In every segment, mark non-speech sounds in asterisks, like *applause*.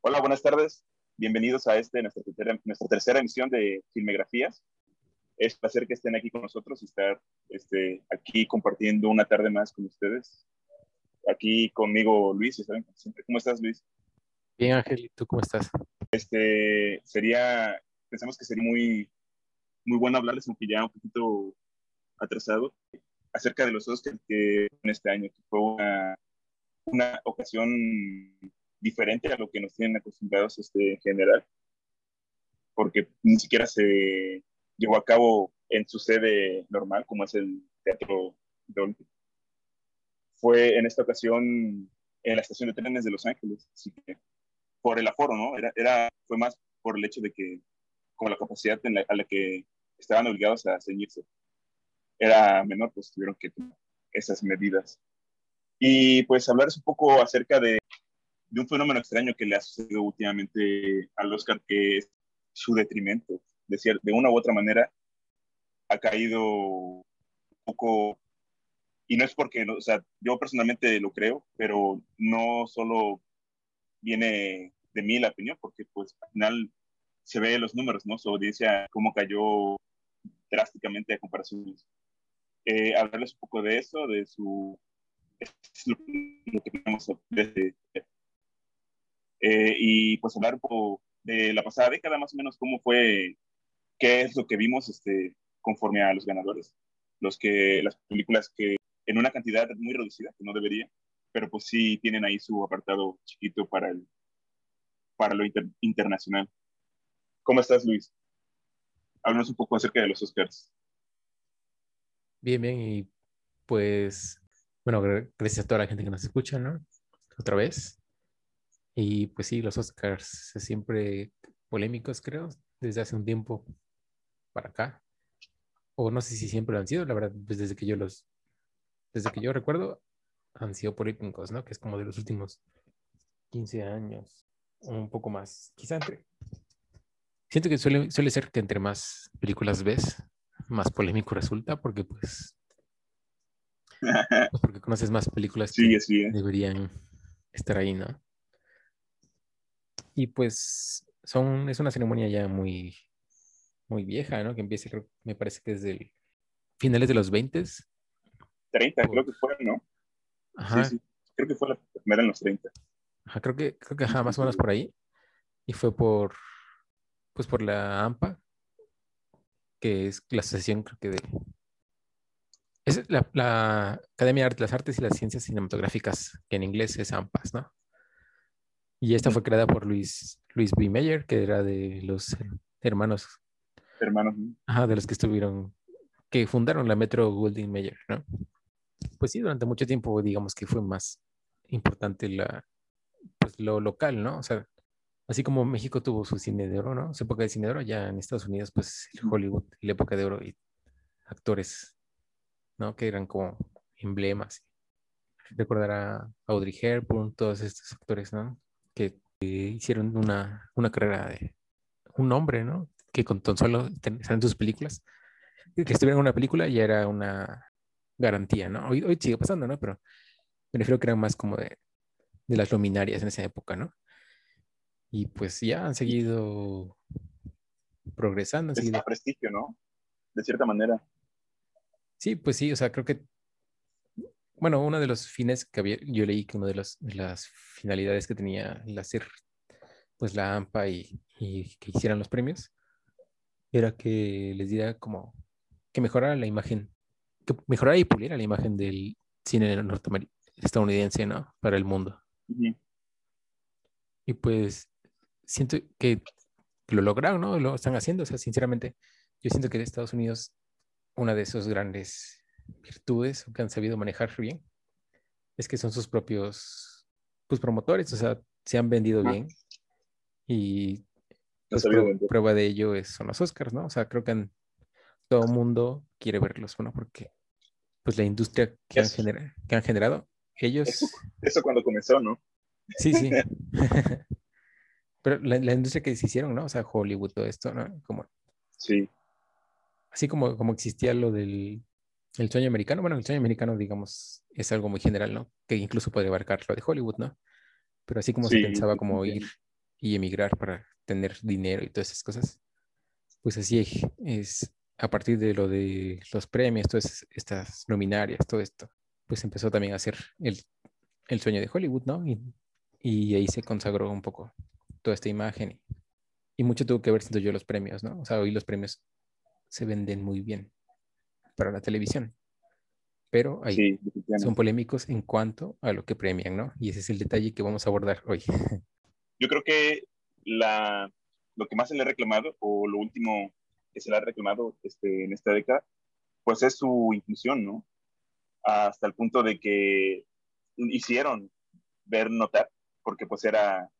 Hola, buenas tardes. Bienvenidos a este, nuestra tercera, nuestra tercera emisión de Filmografías. Es un placer que estén aquí con nosotros y estar este, aquí compartiendo una tarde más con ustedes. Aquí conmigo Luis, ¿saben? ¿cómo estás Luis? Bien Ángel, ¿y tú cómo estás? Este, sería, pensamos que sería muy, muy bueno hablarles, aunque ya un poquito atrasado, acerca de los Oscars que en este año, que fue una, una ocasión diferente a lo que nos tienen acostumbrados este, en general, porque ni siquiera se llevó a cabo en su sede normal, como es el Teatro Dolby. Fue en esta ocasión en la estación de trenes de Los Ángeles, así que por el aforo, ¿no? Era, era, fue más por el hecho de que, con la capacidad a la que estaban obligados a ceñirse, era menor, pues tuvieron que tomar esas medidas. Y pues hablar un poco acerca de de un fenómeno extraño que le ha sucedido últimamente al Oscar, que es su detrimento. De, de una u otra manera, ha caído un poco, y no es porque, o sea, yo personalmente lo creo, pero no solo viene de mí la opinión, porque pues al final se ve los números, ¿no? Su audiencia, cómo cayó drásticamente a comparación. Eh, hablarles un poco de eso, de su lo, lo que tenemos desde eh, y pues hablar de la pasada década, más o menos, cómo fue, qué es lo que vimos este, conforme a los ganadores. Los que, las películas que en una cantidad muy reducida, que no debería, pero pues sí tienen ahí su apartado chiquito para, el, para lo internacional. ¿Cómo estás, Luis? Háblanos un poco acerca de los Oscars. Bien, bien, y pues, bueno, gracias a toda la gente que nos escucha, ¿no? Otra vez. Y pues sí, los Oscars siempre polémicos, creo, desde hace un tiempo para acá. O no sé si siempre lo han sido, la verdad, pues desde que yo los, desde que yo recuerdo, han sido polémicos, ¿no? Que es como de los últimos 15 años, un poco más, quizá entre. Siento que suele, suele ser que entre más películas ves, más polémico resulta, porque pues, *laughs* pues porque conoces más películas que deberían estar ahí, ¿no? Y pues son, es una ceremonia ya muy, muy vieja, ¿no? Que empieza, creo, me parece que desde finales de los 20. 30, creo que fue, ¿no? Ajá. Sí, sí. Creo que fue la primera en los 30. Ajá, creo que, creo que ajá, más o menos por ahí. Y fue por, pues por la AMPA, que es la asociación, creo que de... Es la, la Academia de las Artes y las Ciencias Cinematográficas, que en inglés es AMPAS, ¿no? Y esta fue creada por Luis, Luis B. Meyer, que era de los hermanos. Hermanos. Ajá, de los que estuvieron, que fundaron la Metro Goldwyn Mayer, ¿no? Pues sí, durante mucho tiempo, digamos que fue más importante la, pues lo local, ¿no? O sea, así como México tuvo su cine de oro, ¿no? Su época de cine de oro, ya en Estados Unidos, pues el Hollywood, la época de oro y actores, ¿no? Que eran como emblemas. Recordar a Audrey Hepburn, todos estos actores, ¿no? Que hicieron una, una carrera de un hombre, ¿no? Que con tan solo en sus películas, que estuvieran en una película ya era una garantía, ¿no? Hoy, hoy sigue pasando, ¿no? Pero me refiero que eran más como de, de las luminarias en esa época, ¿no? Y pues ya han seguido progresando. Han seguido... prestigio, ¿no? De cierta manera. Sí, pues sí, o sea, creo que bueno, uno de los fines que había, yo leí que una de, las finalidades que tenía el hacer, pues la AMPA y, que hicieran los premios, era que les diera como que mejorara la imagen, que mejorara y puliera la imagen del cine norteamericano, estadounidense, ¿no? Para el mundo. Y pues siento que lo lograron, ¿no? Lo están haciendo, o sea, sinceramente, yo siento que Estados Unidos, una de esos grandes virtudes que han sabido manejar bien es que son sus propios pues, promotores, o sea, se han vendido bien y pues, prueba de ello es, son los Oscars, ¿no? O sea, creo que todo el mundo quiere verlos, bueno, porque pues la industria que, han, que han generado, ellos... Eso, cuando comenzó, ¿no? Sí, sí. *laughs* *laughs* Pero la, la, industria que se hicieron, ¿no? O sea, Hollywood, todo esto, ¿no? Como, sí. Así como, como existía lo del el sueño americano, bueno, el sueño americano, digamos, es algo muy general, ¿no? Que incluso puede abarcar lo de Hollywood, ¿no? Pero así como se pensaba como ir y emigrar para tener dinero y todas esas cosas. Pues así es, a partir de lo de los premios, todas estas nominarias, todo esto, pues empezó también a hacer el, el sueño de Hollywood, ¿no? Y, y, ahí se consagró un poco toda esta imagen. Y, mucho tuvo que ver, siento yo, los premios, ¿no? O sea, hoy los premios se venden muy bien para la televisión, pero ahí son polémicos en cuanto a lo que premian, ¿no? Y ese es el detalle que vamos a abordar hoy. *laughs* Yo creo que la, lo que más se le ha reclamado, o lo último que se le ha reclamado este, en esta década, pues es su inclusión, ¿no? Hasta el punto de que hicieron ver notar, porque pues era,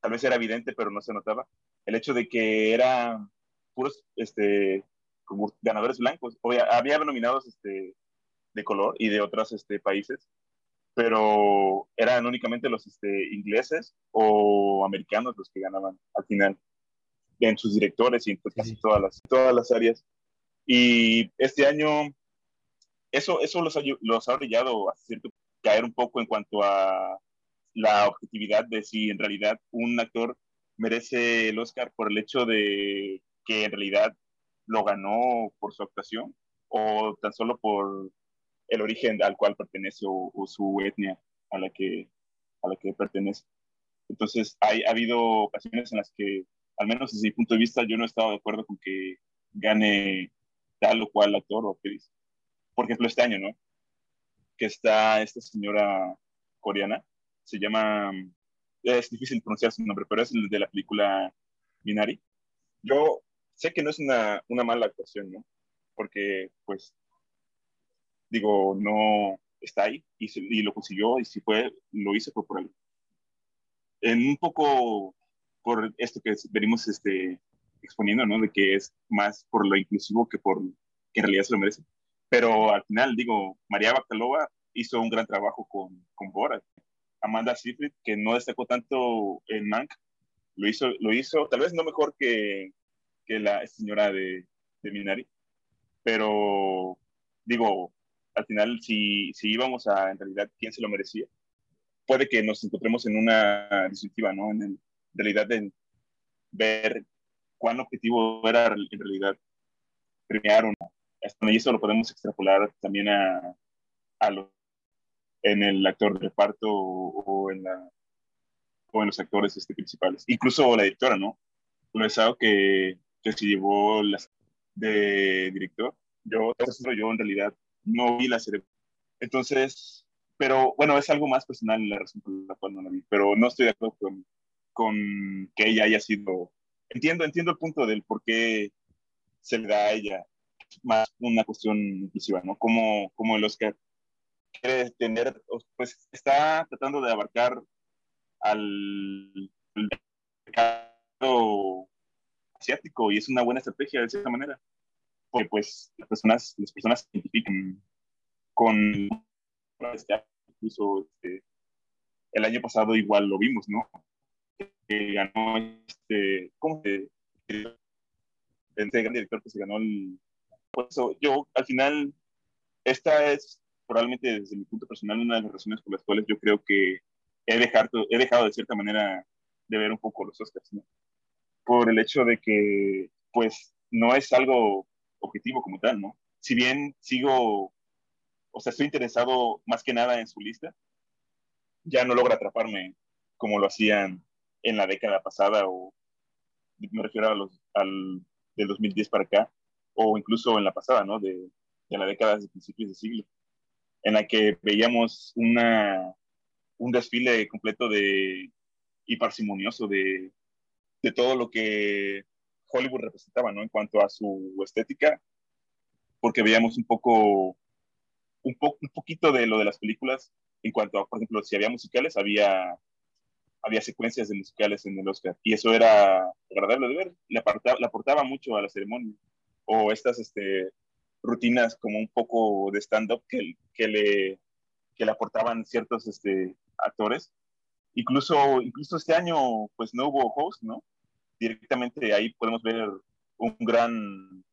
tal vez era evidente, pero no se notaba, el hecho de que era puros este, ganadores blancos. había nominados este, de color y de otros este, países, pero eran únicamente los este, ingleses o americanos los que ganaban al final en sus directores y en pues, casi todas las, todas las áreas. Y este año eso, eso los, ha, los ha brillado a cierto caer un poco en cuanto a la objetividad de si en realidad un actor merece el Oscar por el hecho de que en realidad lo ganó por su actuación o tan solo por el origen al cual pertenece o, su etnia a la que, a la que pertenece. Entonces, hay, ha habido ocasiones en las que, al menos desde mi punto de vista, yo no he estado de acuerdo con que gane tal o cual actor o actriz. Por ejemplo, este año, ¿no? Que está esta señora coreana, se llama, es difícil pronunciar su nombre, pero es de la película Minari. Yo sé que no es una, una mala actuación, ¿no? Porque, pues, digo, no está ahí y, lo consiguió y si fue, lo hizo por él. En un poco por esto que venimos este, exponiendo, ¿no? De que es más por lo inclusivo que por que en realidad se lo merece. Pero al final, digo, María Bacalova hizo un gran trabajo con, con Bora. Amanda Seyfried, que no destacó tanto en Mank, lo hizo, lo hizo tal vez no mejor que, que la señora de, de Minari, pero digo, al final, si, si íbamos a, en realidad, quién se lo merecía, puede que nos encontremos en una disyuntiva, ¿no? En, realidad, en ver cuán objetivo era en realidad premiar o no. Y eso lo podemos extrapolar también a, a lo, en el actor de reparto o, en, la, o en los actores este, principales. Incluso la directora, ¿no? Lo que, que se llevó las de director. Yo, yo en realidad no vi la serie. Entonces, pero bueno, es algo más personal la razón por la cual no la vi, pero no estoy de acuerdo con, con que ella haya sido, entiendo, entiendo el punto del por qué se le da a ella más una cuestión inclusiva, ¿no? Como, como el Oscar quiere tener, pues está tratando de abarcar al mercado asiático y es una buena estrategia de cierta manera porque pues las personas, las personas se identifican con este, incluso este, el año pasado igual lo vimos, ¿no? Que ganó este, ¿cómo se este gran director que se ganó el pues yo al final esta es probablemente desde mi punto personal una de las razones por las cuales yo creo que he dejado, he dejado de cierta manera de ver un poco los Oscars, ¿no? Por el hecho de que pues no es algo objetivo como tal, ¿no? Si bien sigo, o sea, estoy interesado más que nada en su lista, ya no logra atraparme como lo hacían en la década pasada o me refiero a los, al del 2010 para acá o incluso en la pasada, ¿no? De, de la década de principios de siglo, en la que veíamos una, un desfile completo de y parsimonioso de, de todo lo que Hollywood representaba, ¿no? En cuanto a su estética, porque veíamos un poco, un, poco, un poquito de lo de las películas, en cuanto a, por ejemplo, si había musicales, había, había secuencias de musicales en el Oscar, y eso era agradable de ver, le aportaba, le aportaba mucho a la ceremonia, o estas este, rutinas como un poco de stand-up que, que, le, que le aportaban ciertos este, actores. Incluso, incluso este año, pues no hubo host, ¿no? directamente ahí podemos ver un gran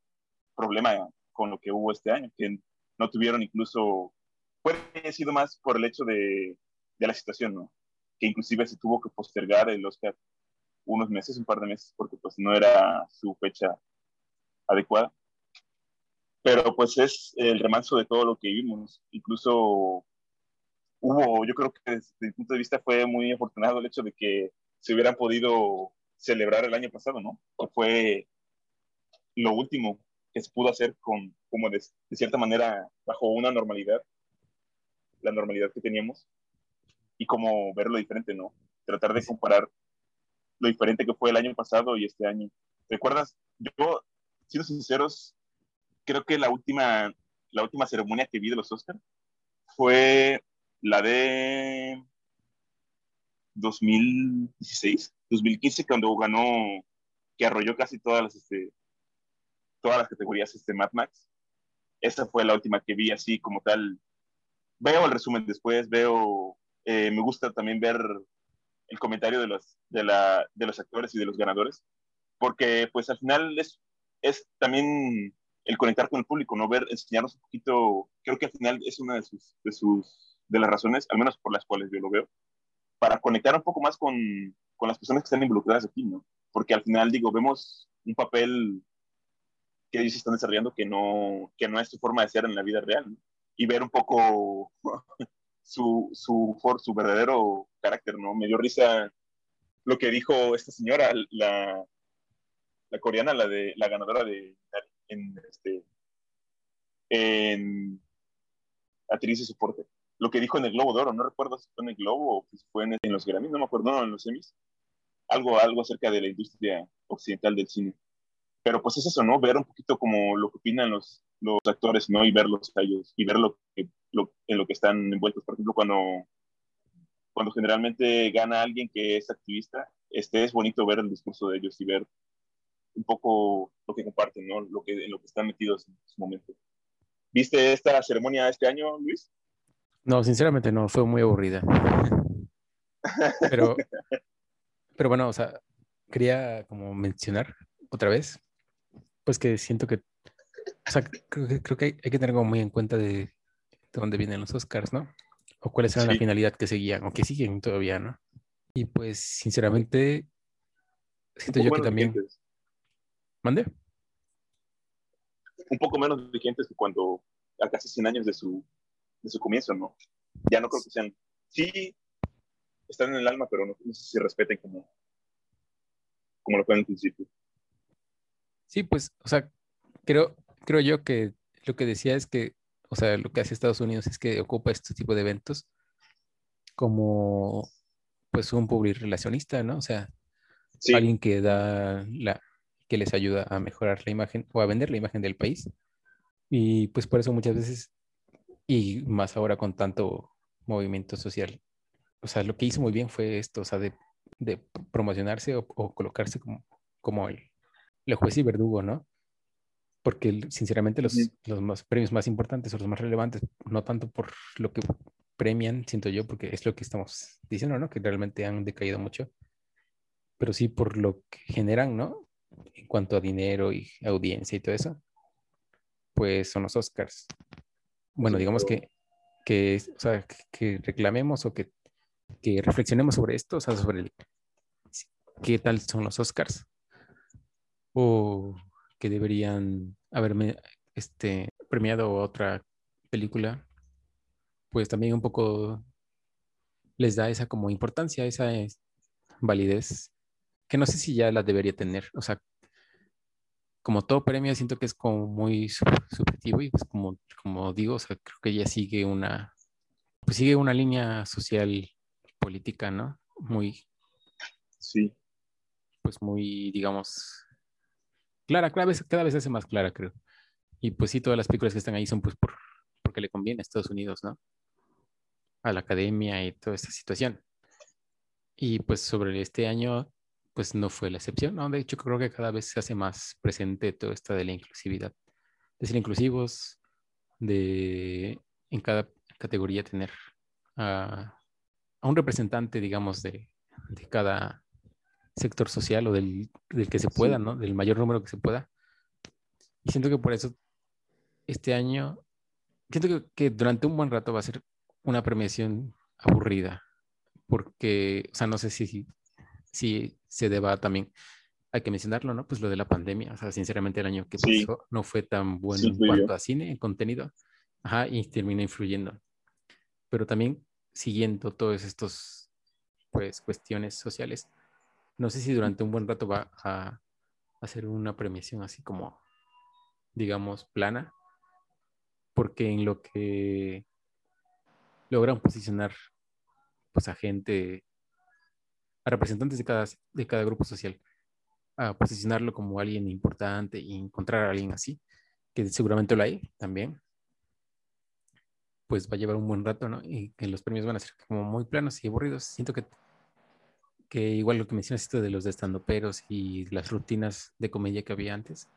problema con lo que hubo este año, que no tuvieron incluso, puede haber sido más por el hecho de, de la situación, ¿no? Que inclusive se tuvo que postergar el Oscar unos meses, un par de meses, porque pues no era su fecha adecuada. Pero pues es el remanso de todo lo que vimos. Incluso hubo, yo creo que desde mi punto de vista fue muy afortunado el hecho de que se hubieran podido celebrar el año pasado, ¿no? Que fue lo último que se pudo hacer con, como de, de cierta manera, bajo una normalidad, la normalidad que teníamos, y como verlo diferente, ¿no? Tratar de comparar lo diferente que fue el año pasado y este año. ¿Recuerdas? Yo, siendo sinceros, creo que la última, la última ceremonia que vi de los Oscars fue la de 2016, 2015, cuando ganó, que arrolló casi todas las, este, todas las categorías este, Mad. Esa fue la última que vi así como tal. Veo el resumen después, veo, eh, me gusta también ver el comentario de los, de, la, de los actores y de los ganadores, porque pues al final es, es también el conectar con el público, no ver, enseñarnos un poquito, creo que al final es una de sus, de las razones, al menos por las cuales yo lo veo, para conectar un poco más con, con las personas que están involucradas aquí, ¿no? Porque al final, digo, vemos un papel que ellos están desarrollando que no, que no es su forma de ser en la vida real, ¿no? Y ver un poco *laughs* su, su, su verdadero carácter, ¿no? Me dio risa lo que dijo esta señora, la, la coreana, la de la ganadora de en, este, en actriz de soporte lo que dijo en el Globo de Oro, no recuerdo si fue en el Globo o si fue en, los Grammys, no me acuerdo, no, en los Emmys, algo, algo acerca de la industria occidental del cine. Pero pues es eso, ¿no? Ver un poquito como lo que opinan los, los actores, ¿no? Y verlos a ellos, y ver lo que, lo, en lo que están envueltos. Por ejemplo, cuando, cuando generalmente gana alguien que es activista, este, es bonito ver el discurso de ellos y ver un poco lo que comparten, ¿no? Lo que, en lo que están metidos en su momento. ¿Viste esta ceremonia este año, Luis? No, sinceramente no, fue muy aburrida. *laughs* Pero, pero bueno, o sea, quería como mencionar otra vez, pues que siento que, o sea, creo que, hay, que tener como muy en cuenta de, de, dónde vienen los Oscars, ¿no? O cuál era la finalidad que seguían, o que siguen todavía, ¿no? Y pues, sinceramente, siento yo que también... ¿Mande? Un poco menos vigentes que cuando, a casi 100 años de su de su comienzo, ¿no? Ya no creo que sean, sí, están en el alma, pero no, sé si respeten como, como lo fue en el principio. Sí, pues, o sea, creo, creo yo que lo que decía es que, o sea, lo que hace Estados Unidos es que ocupa este tipo de eventos como, pues, un public relacionista, ¿no? O sea, alguien que da la, que les ayuda a mejorar la imagen o a vender la imagen del país. Y pues por eso muchas veces y más ahora con tanto movimiento social. O sea, lo que hizo muy bien fue esto, o sea, de, de promocionarse o, colocarse como, como el, el, juez y verdugo, ¿no? Porque sinceramente los, los más, premios más importantes o los más relevantes, no tanto por lo que premian, siento yo, porque es lo que estamos diciendo, ¿no? Que realmente han decaído mucho, pero sí por lo que generan, ¿no? En cuanto a dinero y audiencia y todo eso, pues son los Oscars bueno, digamos que, que, o sea, que reclamemos o que, que, reflexionemos sobre esto, o sea, sobre el, qué tal son los Oscars, o que deberían haberme este, premiado otra película, pues también un poco les da esa como importancia, esa validez, que no sé si ya la debería tener, o sea, como todo premio, siento que es como muy subjetivo y pues como, como digo, o sea, creo que ella sigue una, pues sigue una línea social política, ¿no? Muy, sí. Pues muy, digamos, clara, cada vez, cada vez se hace más clara, creo. Y pues sí, todas las películas que están ahí son pues por, porque le conviene a Estados Unidos, ¿no? A la academia y toda esta situación. Y pues sobre este año, pues no fue la excepción, ¿no? De hecho, creo que cada vez se hace más presente todo esto de la inclusividad, de ser inclusivos, de en cada categoría tener a, un representante, digamos, de, cada sector social o del, que se pueda, ¿no? Del mayor número que se pueda. Y siento que por eso este año, siento que, que durante un buen rato va a ser una premiación aburrida, porque, o sea, no sé si sí se deba también, hay que mencionarlo, ¿no? Pues lo de la pandemia, o sea, sinceramente el año que pasó no fue tan bueno en cuanto a cine, en contenido, ajá, y termina influyendo. Pero también siguiendo todos estos, pues, cuestiones sociales, no sé si durante un buen rato va a hacer una premiación así como, digamos, plana, porque en lo que logran posicionar pues a gente, a representantes de cada, de cada grupo social, a posicionarlo como alguien importante y encontrar a alguien así, que seguramente lo hay también, pues va a llevar un buen rato, ¿no? Y que los premios van a ser como muy planos y aburridos. Siento que, que igual lo que mencionas esto de los de estandoperos y las rutinas de comedia que había antes,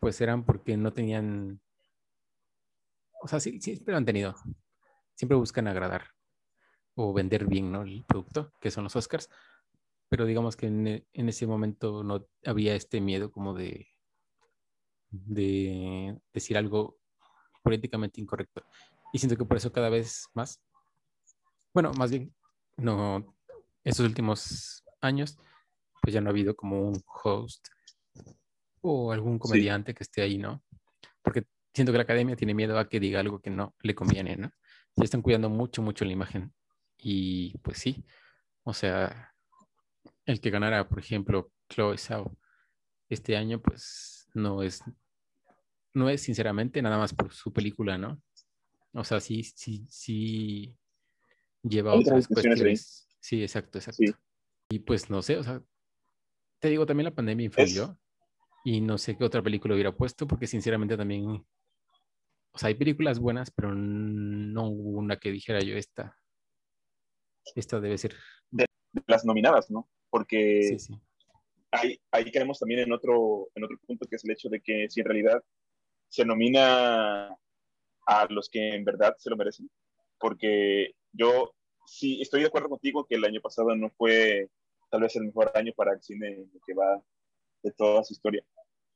pues eran porque no tenían, o sea, sí, sí, pero han tenido, siempre buscan agradar o vender bien, ¿no? El producto, que son los Oscars, pero digamos que en, en ese momento no había este miedo como de, de decir algo políticamente incorrecto. Y siento que por eso cada vez más, bueno, más bien, no, estos últimos años, pues ya no ha habido como un host o algún comediante que esté ahí, ¿no? Porque siento que la academia tiene miedo a que diga algo que no le conviene, ¿no? Ya están cuidando mucho, mucho la imagen. Y pues sí, o sea, el que ganara, por ejemplo, Chloe Zhao este año, pues no es, no es sinceramente nada más por su película, ¿no? O sea, sí, sí, sí lleva otras cuestiones. Sí, exacto, exacto. Y pues no sé, o sea, te digo, también la pandemia influyó y no sé qué otra película hubiera puesto porque sinceramente también, o sea, hay películas buenas, pero no hubo una que dijera yo esta, esta debe ser. De, las nominadas, ¿no? Porque sí, sí. Ahí, ahí caemos también en otro, en otro punto que es el hecho de que si en realidad se nomina a los que en verdad se lo merecen. Porque yo sí estoy de acuerdo contigo que el año pasado no fue tal vez el mejor año para el cine que va de toda su historia.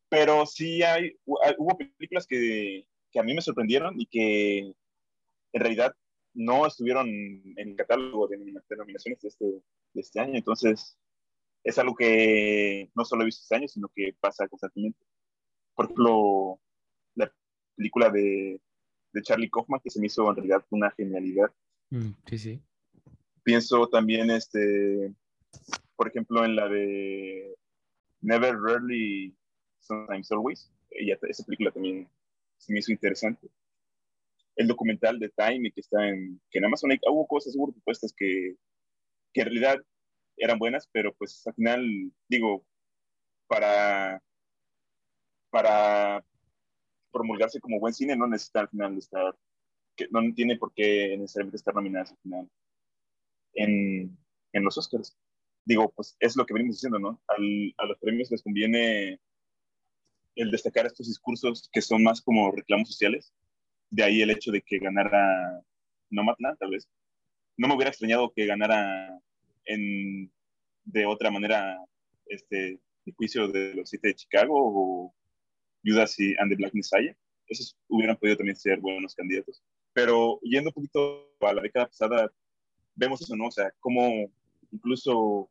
Pero sí hay, hubo películas que, que a mí me sorprendieron y que en realidad no estuvieron en el catálogo de, nominaciones de este, de este año. Entonces, es algo que no solo he visto este año, sino que pasa constantemente. Por ejemplo, la película de de Charlie Kaufman, que se me hizo en realidad una genialidad. Mm, sí, sí. Pienso también, este, por ejemplo, en la de Never, Rarely, Sometimes, Always. Ella, esa película también se me hizo interesante. El documental de Time, que está en, que en Amazon hubo cosas, hubo propuestas que, que en realidad eran buenas, pero pues al final, digo, para, para promulgarse como buen cine no necesita al final estar, que no tiene por qué necesariamente estar nominada al final en, en los Oscars. Digo, pues es lo que venimos diciendo, ¿no? a los premios les conviene el destacar estos discursos que son más como reclamos sociales. De ahí el hecho de que ganara Nomadland, tal vez. No me hubiera extrañado que ganara en, de otra manera este, el juicio de los siete de Chicago o Judas y and the Black Messiah. Esos hubieran podido también ser buenos candidatos. Pero yendo un poquito a la década pasada, vemos eso, ¿no? O sea, como incluso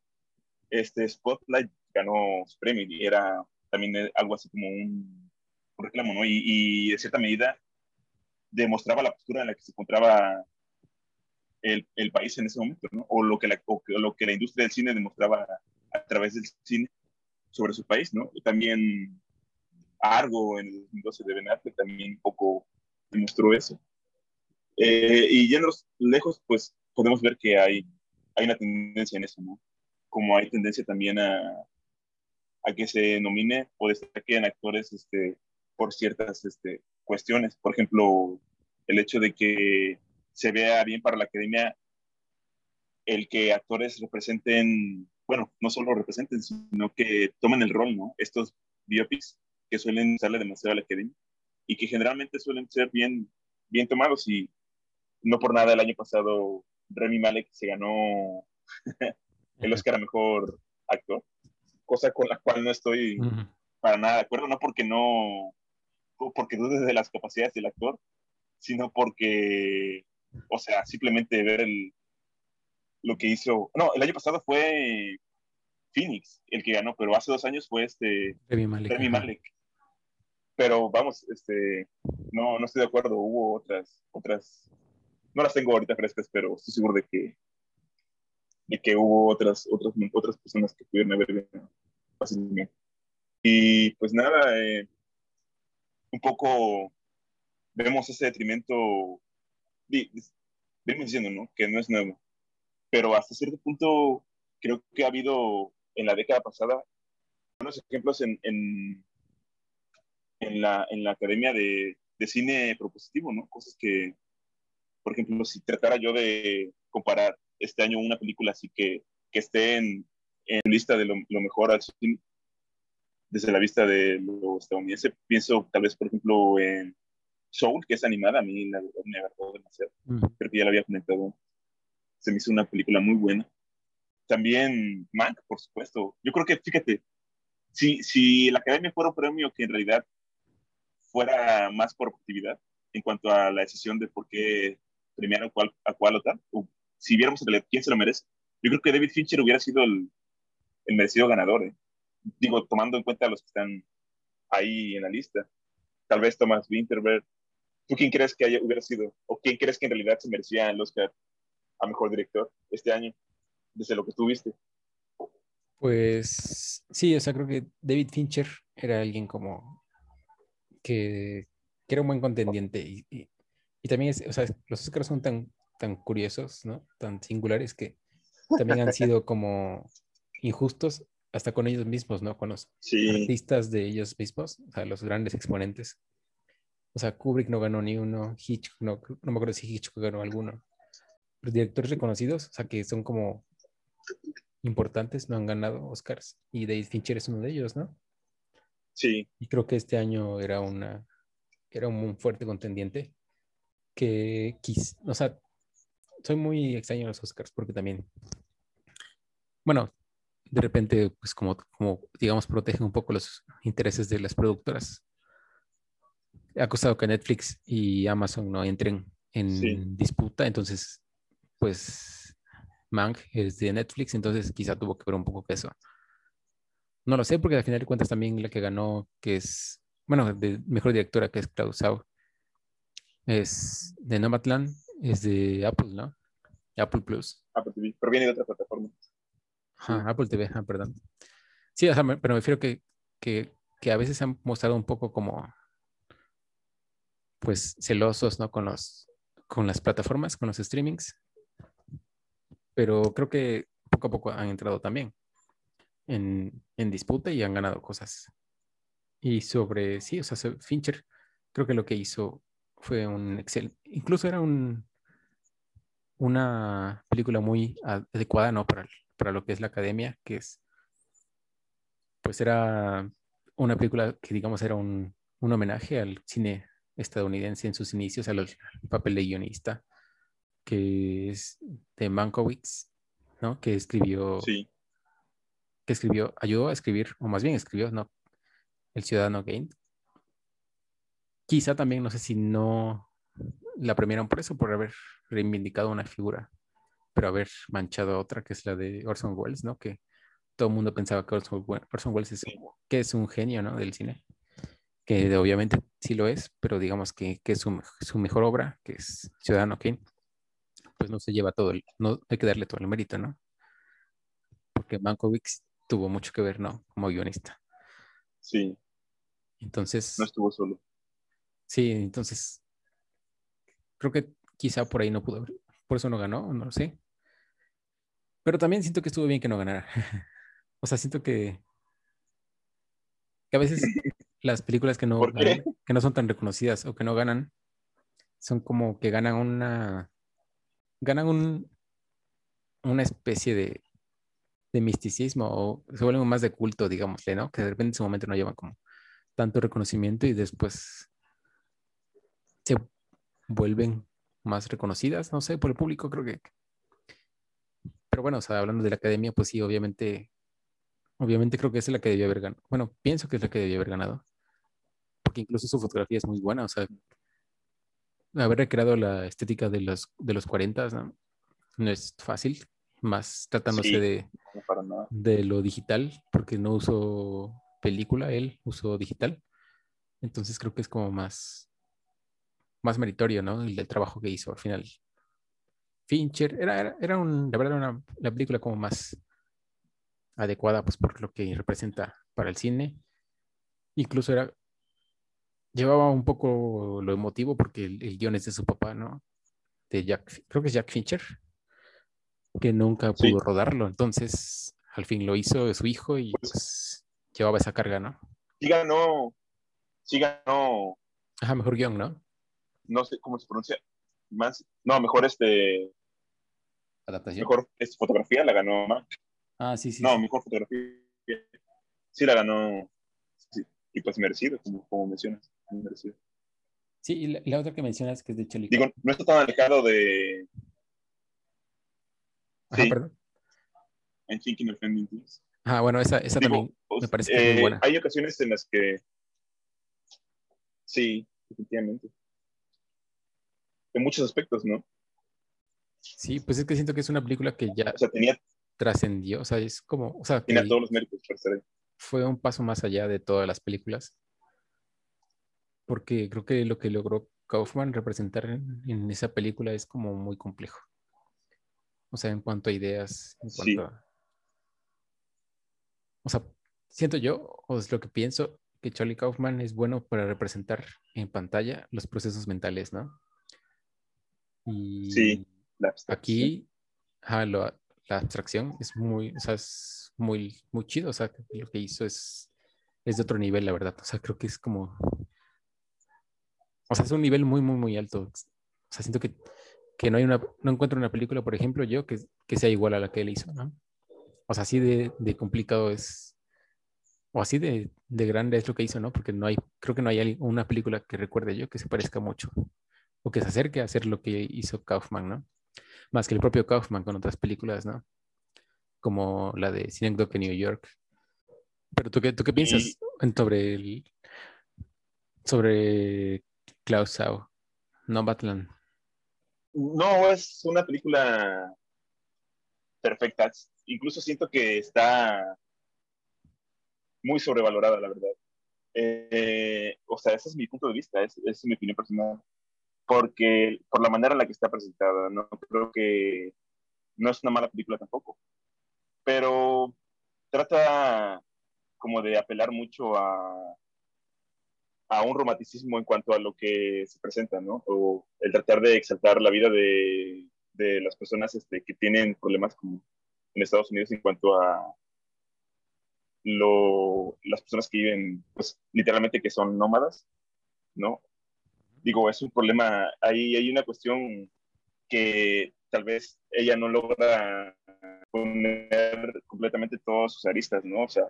este Spotlight ganó su y era también algo así como un, reclamo, ¿no? Y, y, de cierta medida demostraba la postura en la que se encontraba el, el país en ese momento, ¿no? O lo, que la, o lo que la industria del cine demostraba a través del cine sobre su país, ¿no? También Argo en el 2012 de Ben Affleck también un poco demostró eso. Eh, y yendo lejos, pues podemos ver que hay, hay una tendencia en eso, ¿no? Como hay tendencia también a, a que se nomine o destaquen actores este, por ciertas este, cuestiones. Por ejemplo, el hecho de que se vea bien para la academia el que actores representen, bueno, no solo representen, sino que tomen el rol, ¿no? Estos biopics que suelen usarle demasiado a la academia y que generalmente suelen ser bien, bien tomados y no por nada el año pasado Remy Malek se ganó *laughs* el Oscar a Mejor Actor, cosa con la cual no estoy para nada de acuerdo, no porque no, porque dudes de las capacidades del actor, sino porque, o sea, simplemente ver el, lo que hizo, no, el año pasado fue Phoenix el que ganó, pero hace dos años fue este Remy Malek. Remy. Malek. Pero vamos, este, no, no estoy de acuerdo. Hubo otras, otras, no las tengo ahorita frescas, pero estoy seguro de que, de que hubo otras, otras, otras personas que pudieron haber ganado fácilmente. Y pues nada, eh, un poco vemos ese detrimento, venimos diciendo, ¿no? Que no es nuevo, pero hasta cierto punto creo que ha habido en la década pasada buenos ejemplos en, en, la, en la academia de, de cine propositivo, ¿no? Cosas que, por ejemplo, si tratara yo de comparar este año una película así que, que esté en, en lista de lo, lo mejor al cine, desde la vista de lo estadounidense, pienso tal vez, por ejemplo, en Soul, que es animada, a mí la verdad me agradó demasiado. Ujú. Creo que ya la había comentado. Se me hizo una película muy buena. También Mank, por supuesto. Yo creo que, fíjate, si, si la Academia fuera un premio que en realidad fuera más por objetividad en cuanto a la decisión de por qué premiar a cuál, a cuál o tal, o si viéramos en realidad quién se lo merece, yo creo que David Fincher hubiera sido el, el merecido ganador. ¿eh? Digo, tomando en cuenta a los que están ahí en la lista. Tal vez Thomas Winterberg. ¿Tú quién crees que haya, hubiera sido? ¿O quién crees que en realidad se merecía el Oscar a Mejor Director este año? Desde lo que tú viste. Pues sí, o sea, creo que David Fincher era alguien como que, era un buen contendiente y, y- también o sea, los Oscars son tan, tan curiosos, ¿no? Tan singulares que también han sido como injustos hasta con ellos mismos, ¿no? Con los Sí, artistas de ellos mismos, o sea, los grandes exponentes. O sea, Kubrick no ganó ni uno, Hitchcock, no, no me acuerdo si Hitchcock ganó alguno. Los directores reconocidos, o sea, que son como importantes, no han ganado Oscars. Y David Fincher es uno de ellos, ¿no? sí, Y creo que este año era una era un fuerte contendiente que quis, o sea, soy muy extraño en los Oscars porque también, bueno, de repente, pues como, como digamos, protegen un poco los intereses de las productoras. Ha costado que Netflix y Amazon no entren en Sí. disputa, entonces, pues, Mank es de Netflix, entonces quizá tuvo que ver un poco eso. No lo sé, porque al final de cuentas también la que ganó, que es, bueno, de mejor directora, que es Claudia Sau, es de Nomadland, es de Apple, ¿no? Apple Plus. Apple TV, pero viene de otra plataforma. Ajá, Apple TV, ah, perdón. Sí, o sea, me- pero me refiero que, que, que a veces se han mostrado un poco como, pues, celosos, ¿no? Con los, con las plataformas, con los streamings. Pero creo que poco a poco han entrado también en, en disputa y han ganado cosas. Y sobre, sí, o sea, Fincher, creo que lo que hizo fue un excelente, incluso era un, una película muy adecuada, ¿no? Para, para lo que es la academia, que es, pues era una película que digamos era un, un homenaje al cine estadounidense en sus inicios, al, papel de guionista, que es de Mankiewicz, ¿no? Que escribió, Sí, que escribió, ayudó a escribir, o más bien escribió, ¿no? El Ciudadano Kane. Quizá también, no sé si no la premiaron por eso, por haber reivindicado una figura, pero haber manchado a otra, que es la de Orson Welles, ¿no? Que todo el mundo pensaba que Orson, Orson Welles es, que es un genio, ¿no? Del cine. Que obviamente sí lo es, pero digamos que, que su, su mejor obra, que es Ciudadano Kane, pues no se lleva todo, el, no hay que darle todo el mérito, ¿no? Porque Mankiewicz tuvo mucho que ver, ¿no? Como guionista. sí, Entonces, no estuvo solo. sí, entonces, creo que quizá por ahí no pudo haber, por eso no ganó, no lo sé. Pero también siento que estuvo bien que no ganara. *laughs* O sea, siento que, que a veces *laughs* las películas que no, que no son tan reconocidas o que no ganan, son como que ganan una, ganan un, una especie de, de misticismo o se vuelven más de culto, digámosle, ¿no? Que de repente en su momento no llevan como tanto reconocimiento y después se vuelven más reconocidas, no sé, por el público, creo que. Pero bueno, o sea, hablando de la academia, pues sí, obviamente, obviamente creo que es la que debió haber ganado. Bueno, pienso que es la que debió haber ganado, porque incluso su fotografía es muy buena, o sea, haber recreado la estética de los, de los 40 ¿no? No es fácil, más tratándose Sí. de, no de lo digital, porque no usó película, él usó digital. Entonces creo que es como más, más meritorio, ¿no? El, el trabajo que hizo al final. Fincher, era, era, era un, la verdad, una, la película como más adecuada, pues por lo que representa para el cine. Incluso era, llevaba un poco lo emotivo porque el, el guion es de su papá, ¿no? De Jack, creo que es Jack Fincher, que nunca Sí. pudo rodarlo. Entonces, al fin lo hizo su hijo y pues llevaba esa carga, ¿no? Sí ganó, sí ganó, Ajá, mejor guion, ¿no? no sé cómo se pronuncia, más, no, mejor este, Adaptación. mejor este, fotografía la ganó, ¿no? Ah, sí, sí. No, sí. mejor fotografía. Sí, la ganó. sí, Y pues merecido, como, como mencionas. muy merecido. Sí, y la, la otra que mencionas que es de Charlie Digo, no está tan alejado de Ajá, sí. perdón. en Thinking of Ending Things. Ah, bueno, esa, esa Digo, también pues, me parece que es muy eh, buena. Hay ocasiones en las que. Sí, definitivamente. En muchos aspectos, ¿no? Sí, pues es que siento que es una película que ya O sea, tenía, trascendió, o sea, es como, o sea, tenía todos los méritos para estar ahí. fue un paso más allá de todas las películas. Porque creo que lo que logró Kaufman representar en, en esa película es como muy complejo. O sea, en cuanto a ideas, en Sí. cuanto a... O sea, siento yo, o es lo que pienso, que Charlie Kaufman es bueno para representar en pantalla los procesos mentales, ¿no? Y Sí, La aquí ajá, lo- la abstracción es muy, o sea, es muy, muy chido. O sea, lo que hizo es, es de otro nivel, la verdad. O sea, creo que es como. O sea, es un nivel muy, muy, muy alto. O sea, siento que, que no hay una, no encuentro una película, por ejemplo, yo, que, que sea igual a la que él hizo, ¿no? O sea, así de, de complicado es. O así de, de grande es lo que hizo, ¿no? Porque no hay, creo que no hay una película que recuerde yo que se parezca mucho. O que se acerque a hacer lo que hizo Kaufman, ¿no? Más que el propio Kaufman con otras películas, ¿no? Como la de Synecdoche New York. Pero tú qué, tú qué piensas en- sobre el sobre Klaus Sau, no Batland? No, es una película perfecta. Incluso siento que está muy sobrevalorada, la verdad. Eh, o sea, ese es mi punto de vista, es, es mi opinión personal. Porque por la manera en la que está presentada, no creo que no es una mala película tampoco. Pero trata como de apelar mucho a, a un romanticismo en cuanto a lo que se presenta, ¿no? O el tratar de exaltar la vida de, de las personas este, que tienen problemas como en Estados Unidos en cuanto a lo, las personas que viven, pues literalmente que son nómadas, ¿no? Digo, es un problema, ahí hay una cuestión que tal vez ella no logra poner completamente todas sus aristas, ¿no? O sea,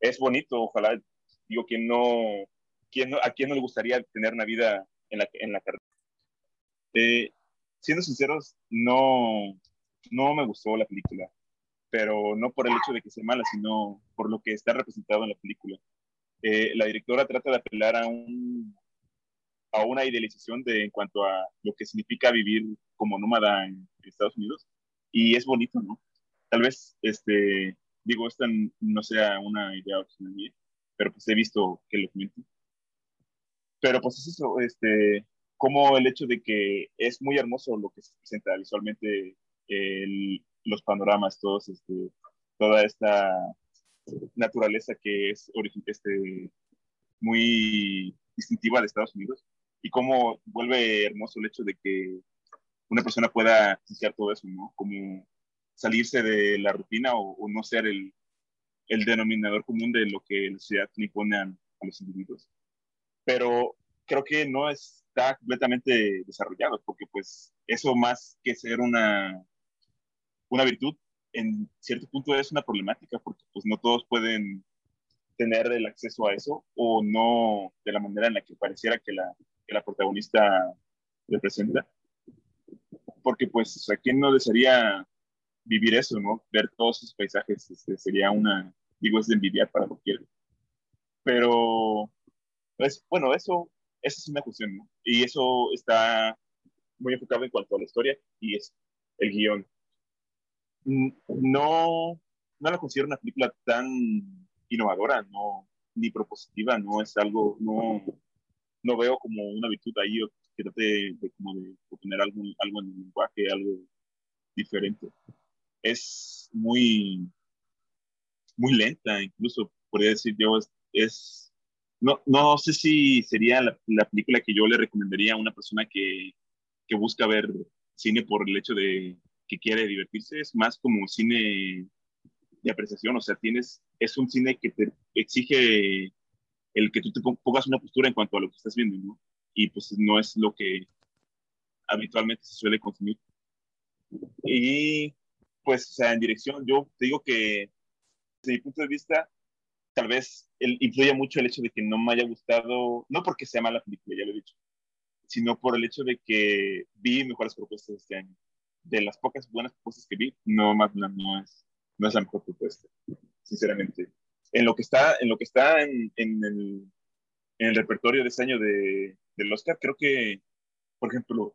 es bonito, ojalá, digo, quien no, quien no, a quién no le gustaría tener una vida en la, en la carrera. Eh, siendo sinceros, no, no me gustó la película, pero no por el hecho de que sea mala, sino por lo que está representado en la película. Eh, la directora trata de apelar a, un, a una idealización de, en cuanto a lo que significa vivir como nómada en Estados Unidos, y es bonito, ¿no? Tal vez, este, digo, esta no sea una idea original mía, pero pues he visto que lo comentan. Pero pues es eso, este, como el hecho de que es muy hermoso lo que se presenta visualmente, los panoramas, todos, este, toda esta naturaleza que es este, muy distintiva de Estados Unidos y cómo vuelve hermoso el hecho de que una persona pueda apreciar todo eso, ¿no? Como salirse de la rutina o, o no ser el, el, denominador común de lo que la sociedad le impone a, a los individuos. Pero creo que no está completamente desarrollado, porque pues eso más que ser una, una virtud, en cierto punto es una problemática, porque pues no todos pueden tener el acceso a eso o no de la manera en la que pareciera que la, que la protagonista representa. Porque pues a quién no desearía vivir eso, ¿no? Ver todos esos paisajes, este, sería una, digo, es de envidiar para cualquiera. Pero, pues, bueno, eso, eso es una cuestión, ¿no? Y eso está muy enfocado en cuanto a la historia y es el guion. no, no la considero una película tan innovadora, no, ni propositiva, no es algo, no, no veo como una virtud ahí que trate de, como de obtener algo, algo en el lenguaje, algo diferente. Es muy, muy lenta, incluso podría decir yo, es, no, no sé si sería la, la, película que yo le recomendaría a una persona que, que busca ver cine por el hecho de que quiere divertirse, es más como cine de apreciación, o sea, tienes, es un cine que te exige el que tú te pongas una postura en cuanto a lo que estás viendo, ¿no? Y pues no es lo que habitualmente se suele consumir. Y pues, o sea, en dirección, yo te digo que desde mi punto de vista, tal vez el, influye mucho el hecho de que no me haya gustado, no porque sea mala película, ya lo he dicho, sino por el hecho de que vi mejores propuestas este año. De las pocas buenas propuestas que vi, no, Madland no es, no es la mejor propuesta, sinceramente. En lo que está en, lo que está en, en, el, en el, repertorio de este año de, del Oscar, creo que, por ejemplo,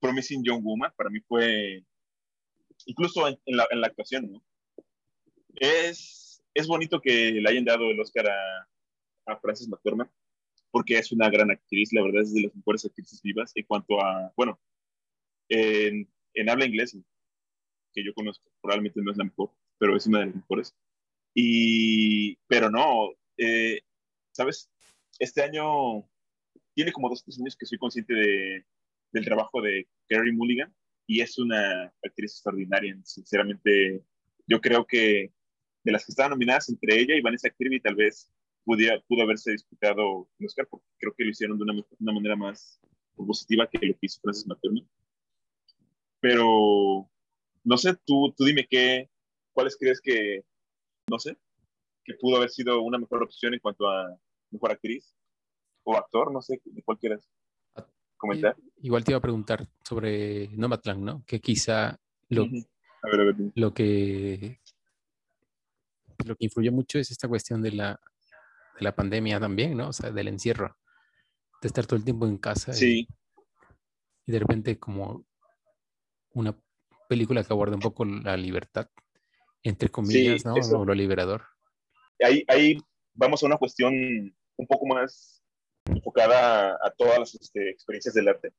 Promising Young Woman para mí fue, incluso en, la, en la, actuación, ¿no? Es, es bonito que le hayan dado el Oscar a, a Frances McDormand, porque es una gran actriz, la verdad es de las mejores actrices vivas en cuanto a, bueno, en, en habla inglesa, que yo conozco, probablemente no es la mejor, pero es una de las mejores. Y, pero no, eh, ¿sabes? Este año tiene como dos, tres años que soy consciente de, del trabajo de Carrie Mulligan y es una actriz extraordinaria. Sinceramente, yo creo que de las que estaban nominadas entre ella y Vanessa Kirby, tal vez pudiera, pudo haberse disputado el Oscar, porque creo que lo hicieron de una, una manera más positiva que lo que hizo Frances McDormand. Pero, no sé, tú, tú dime qué, cuáles crees que, no sé, que pudo haber sido una mejor opción en cuanto a mejor actriz o actor, no sé, de cuál quieras ah, comentar. Igual te iba a preguntar sobre Nomadland, ¿no? Que quizá lo, a ver, a ver. lo que lo que influyó mucho es esta cuestión de la de la pandemia también, ¿no? O sea, del encierro, de estar todo el tiempo en casa. Sí. Y, de repente como una película que aborda un poco la libertad, entre comillas, ¿no? O lo liberador. Ahí, ahí vamos a una cuestión un poco más enfocada a, todas las este, experiencias del arte.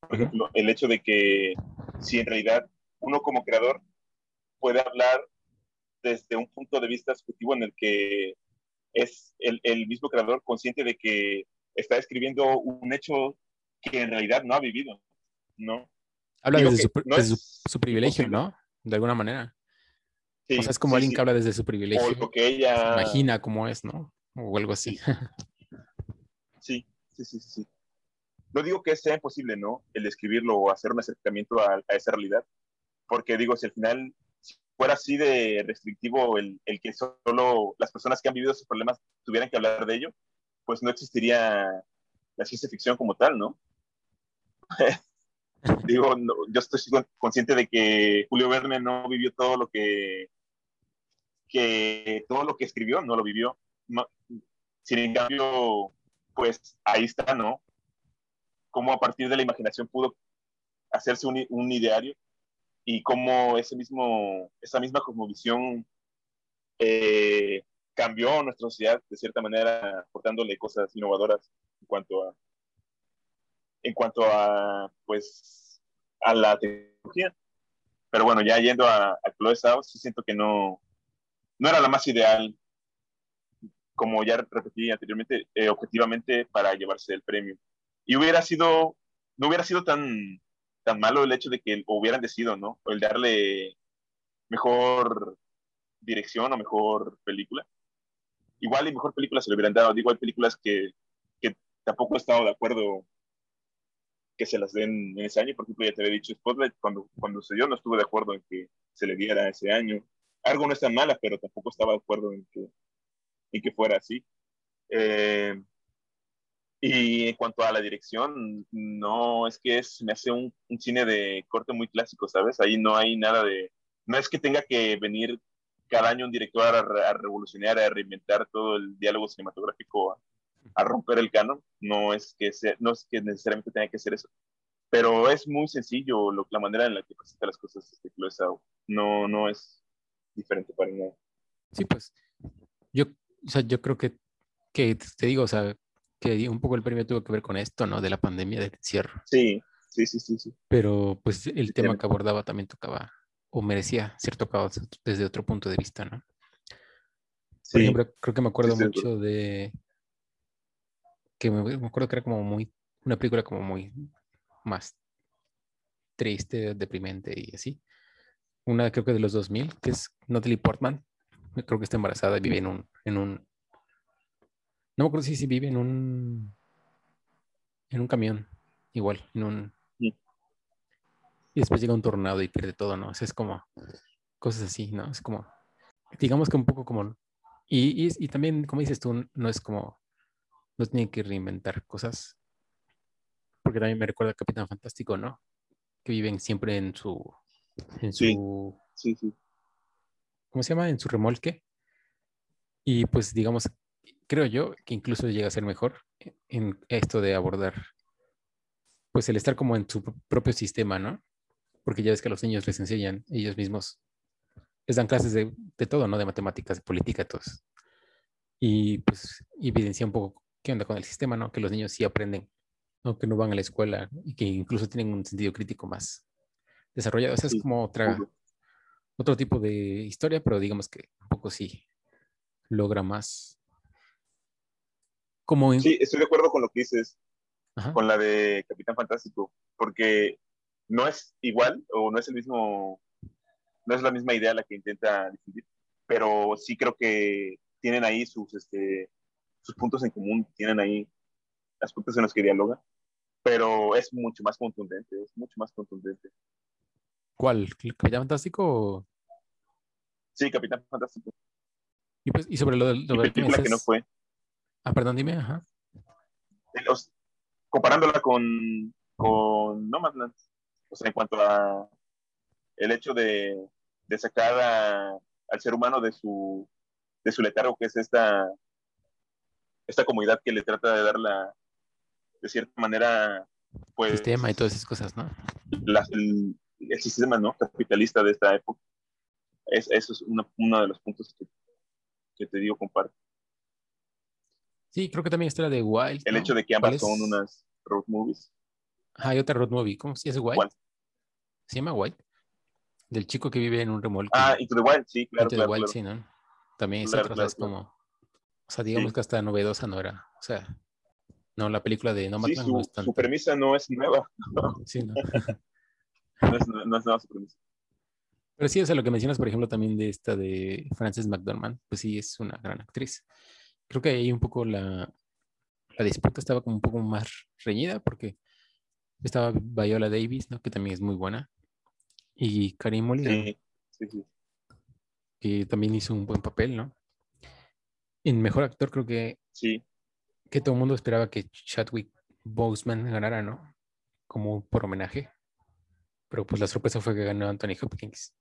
Por ejemplo, el hecho de que si en realidad uno como creador puede hablar desde un punto de vista subjetivo en el que es el, el, mismo creador consciente de que está escribiendo un hecho que en realidad no ha vivido, ¿no? Habla desde, su, desde su, privilegio, ¿no? De alguna manera. O sea, es como alguien que habla desde su privilegio. O que ella... Imagina cómo es, ¿no? O algo así. Sí, sí, sí, sí. No digo que sea imposible, ¿no? El escribirlo o hacer un acercamiento a, a esa realidad. Porque digo, si al final fuera así de restrictivo el, el, que solo las personas que han vivido esos problemas tuvieran que hablar de ello, pues no existiría la ciencia ficción como tal, ¿no? *laughs* Digo, yo estoy consciente de que Julio Verne no vivió todo lo que, que todo lo que escribió, no lo vivió. sin cambio, pues ahí está, ¿no? Cómo a partir de la imaginación pudo hacerse un, un ideario y cómo ese mismo, esa misma cosmovisión eh, cambió nuestra sociedad de cierta manera, aportándole cosas innovadoras en cuanto a, en cuanto a, pues, a la tecnología. Pero bueno, ya yendo a, a Chloe sí siento que no, no era la más ideal, como ya repetí anteriormente, eh, objetivamente para llevarse el premio. Y hubiera sido, no hubiera sido tan tan malo el hecho de que hubieran decidido, ¿no? El darle mejor dirección o mejor película. Igual y mejor película se le hubieran dado. Digo, hay películas que, que tampoco he estado de acuerdo que se las den en ese año. Por ejemplo, ya te había dicho Spotlight, cuando, cuando se dio no estuve de acuerdo en que se le diera ese año. Algo no es tan mala, pero tampoco estaba de acuerdo en que, en que fuera así. Eh, y en cuanto a la dirección, no, es que es, me hace un, un, cine de corte muy clásico, ¿sabes? Ahí no hay nada de, no es que tenga que venir cada año un director a, a revolucionar, a reinventar todo el diálogo cinematográfico, a, a romper el canon, no es, que sea, no es que necesariamente tenga que ser eso, pero es muy sencillo lo, la manera en la que presenta las cosas este Chloe. No, no es diferente para nada. Sí, pues yo, o sea, yo creo que, que te digo, o sea, que un poco el premio tuvo que ver con esto, ¿no? De la pandemia, del encierro. Sí, sí, sí, sí. sí. Pero pues el tema que abordaba también tocaba o merecía ser tocado desde otro punto de vista, ¿no? Por ejemplo, creo que me acuerdo mucho de que me, me, acuerdo que era como muy una película como muy más triste, deprimente y así. Una creo que de los 2000, que es Natalie Portman. Creo que está embarazada y vive en un, en un no me acuerdo si, si vive en un en un camión, igual, en un y después llega un tornado y pierde todo, ¿no? es como cosas así, ¿no? Es como, digamos que un poco como, y, y, y también, como dices tú, no es como, no tiene que reinventar cosas, porque también me recuerda a Capitán Fantástico, ¿no? Que viven siempre en su, en su, sí, sí, ¿cómo se llama? En su remolque. Y pues digamos, creo yo que incluso llega a ser mejor en esto de abordar, pues el estar como en su propio sistema, ¿no? Porque ya ves que a los niños les enseñan ellos mismos, les dan clases de, de todo, ¿no? De matemáticas, de política, todos. Y pues evidencia un poco qué onda con el sistema, ¿no? Que los niños sí aprenden que no van a la escuela y que incluso tienen un sentido crítico más desarrollado. O sea, es como otra, otro tipo de historia, pero digamos que un poco sí logra más. Como Sí, estoy de acuerdo con lo que dices, con la de Capitán Fantástico, porque no es igual o no es el mismo, no es la misma idea la que intenta difundir, pero sí creo que tienen ahí sus, este, sus puntos en común, tienen ahí las puntos en los que dialogan pero es mucho más contundente, es mucho más contundente. ¿Cuál? ¿Capitán Fantástico? Sí, Capitán Fantástico. Y, pues, y sobre lo del... Lo que no fue. Ah, perdón, dime, ajá. comparándola con, con Nomadland, o sea, en cuanto a el hecho de, de sacar al ser humano de su, de su letargo, que es esta, esta comunidad que le trata de dar la, de cierta manera, pues... Sistema y todas esas cosas, ¿no? el, sistema, ¿no? Capitalista de esta época. Es, eso es uno de los puntos que, te digo, comparto. Sí, creo que también está la de Wild. El hecho de que ambas son unas road movies. Ah, hay otra road movie. ¿Cómo se llama? Wild? ¿Se llama Wild? Del chico que vive en un remolque. Ah, Into the Wild, sí, claro. Into the Wild, sí, ¿no? También es otra, es como. O sea, digamos que hasta novedosa no era. O sea, no, la película de No sí, su, su premisa no es nueva. Sí, no. *laughs* no, es, no es nueva su premisa. Pero sí, o sea, lo que mencionas, por ejemplo, también de esta de Frances McDormand, pues sí, es una gran actriz. Creo que ahí un poco la, la disputa estaba como un poco más reñida porque estaba Viola Davis, ¿no? Que también es muy buena. Y Karim Molina. Sí, sí, sí. Que también hizo un buen papel, ¿no? En Mejor Actor creo que sí que todo el mundo esperaba que Chadwick Boseman ganara, ¿no? Como por homenaje. Pero pues la sorpresa fue que ganó Anthony Hopkins.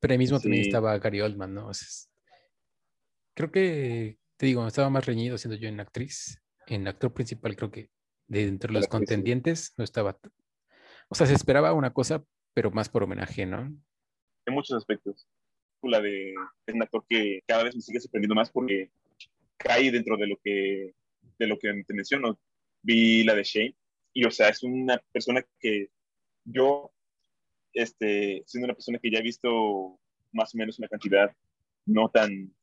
Pero ahí mismo también estaba Gary Oldman, ¿no? creo que, te digo, estaba más reñido siendo yo en actriz. En actor principal creo que de entre los contendientes no estaba... O sea, se esperaba una cosa, pero más por homenaje, ¿no? En muchos aspectos. La de es un actor que cada vez me sigue sorprendiendo más porque cae dentro de lo que, de lo que te menciono. Vi la de Shane y, o sea, es una persona que yo, este, siendo una persona que ya he visto más o menos una cantidad no tan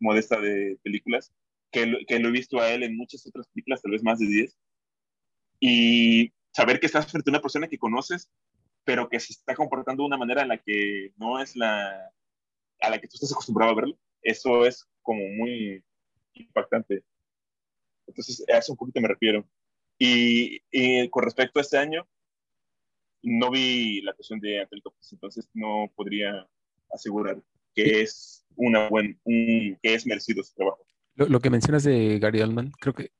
modesta de películas, que lo, que lo he visto a él en muchas otras películas, tal vez más de 10, y saber que estás frente a una persona que conoces, pero que se está comportando de una manera en la que no es la a la que tú estás acostumbrado a verlo, eso es como muy, impactante. Entonces, a eso un poquito me refiero. Y, con respecto a este año, no vi la actuación de Anthony entonces no podría asegurar que es una buen, que es merecido su trabajo. Lo, que mencionas de Gary Oldman, creo que,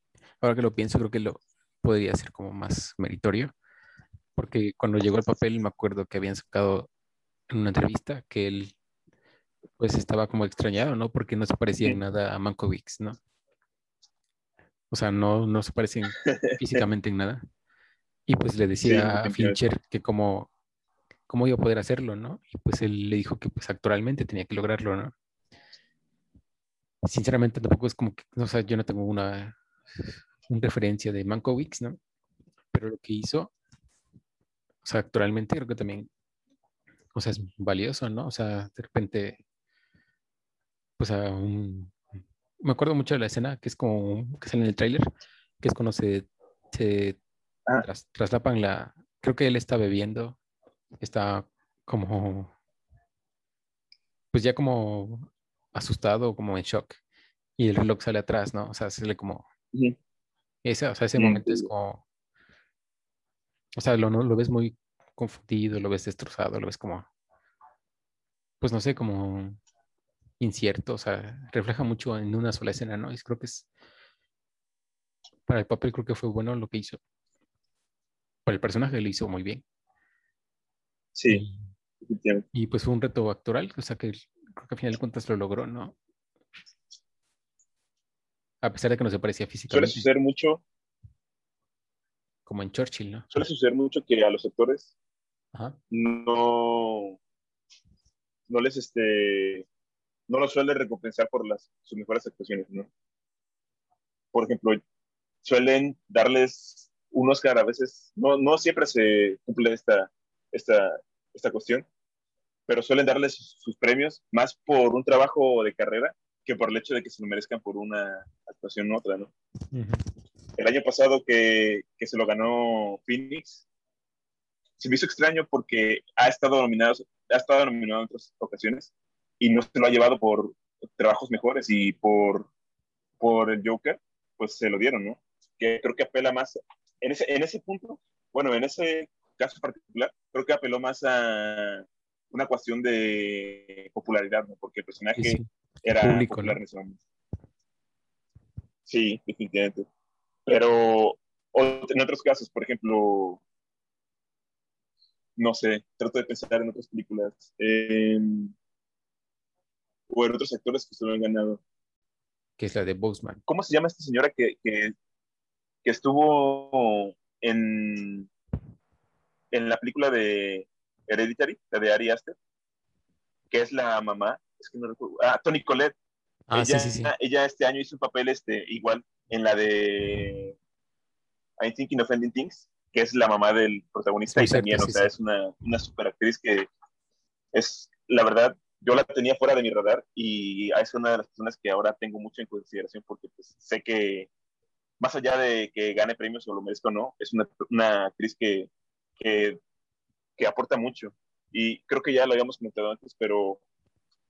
ahora que lo pienso, creo que lo podría ser como más meritorio, porque cuando llegó el papel me acuerdo que habían sacado en una entrevista que él pues estaba como extrañado, ¿no? Porque no se parecía en nada a Mankovic, ¿no? O sea, no, no se parecen *laughs* físicamente en nada. Y pues le decía a Fincher que cómo, cómo iba a poder hacerlo, ¿no? Y pues él le dijo que pues actualmente tenía que lograrlo, ¿no? Sinceramente tampoco es como que, o sea, yo no tengo una, una referencia de Mankowicz, ¿no? Pero lo que hizo, o sea, actualmente creo que también, o sea, es valioso, ¿no? O sea, de repente, pues a un, me acuerdo mucho de la escena que es como, que sale en el tráiler, que es cuando se, se ah. traslapan la, creo que él está bebiendo, está como, pues ya como asustado, como en shock, y el reloj sale atrás, ¿no? O sea, se le como, ese, o sea, ese momento es como, o sea, lo, lo ves muy confundido, lo ves destrozado, lo ves como, pues no sé, como incierto, o sea, refleja mucho en una sola escena, ¿no? Y creo que es, para el papel creo que fue bueno lo que hizo. Para el personaje lo hizo muy bien. Sí. Y, pues fue un reto actoral, o sea que creo que al final de cuentas lo logró, ¿no? A pesar de que no se parecía físicamente. Suele suceder mucho. Como en Churchill, ¿no? Suele suceder mucho que a los actores no no les este no los suele recompensar por las sus mejores actuaciones, ¿no? Por ejemplo, suelen darles un Oscar a veces, no, no siempre se cumple esta, esta, esta cuestión, pero suelen darles sus, premios más por un trabajo de carrera que por el hecho de que se lo merezcan por una actuación u otra, ¿no? El año pasado que, que, se lo ganó Phoenix, se me hizo extraño porque ha estado nominado, ha estado nominado en otras ocasiones y no se lo ha llevado por trabajos mejores y por, por el Joker, pues se lo dieron, ¿no? Que creo que apela más, en ese, en ese punto, bueno, en ese caso particular, creo que apeló más a una cuestión de popularidad, ¿no? Porque el personaje era Público, popular en ese momento. Sí, definitivamente. Pero en otros casos, por ejemplo, no sé, trato de pensar en otras películas. Eh, o en otros actores que se lo han ganado. Que es la de Boseman. ¿Cómo se llama esta señora que, que, que estuvo en, en la película de Hereditary, la de Ari Aster? Que es la mamá, es que no recuerdo. Ah, Tony Collette. Ah, ella, sí, sí, sí. ella este año hizo un papel este, igual en la de I Thinking of Ending Things, que es la mamá del protagonista y también, o sea, es una, una super actriz que es, la verdad, yo la tenía fuera de mi radar y es una de las personas que ahora tengo mucho en consideración porque pues, sé que más allá de que gane premios o lo merezca o no, es una, una actriz que, que, que, aporta mucho. Y creo que ya lo habíamos comentado antes, pero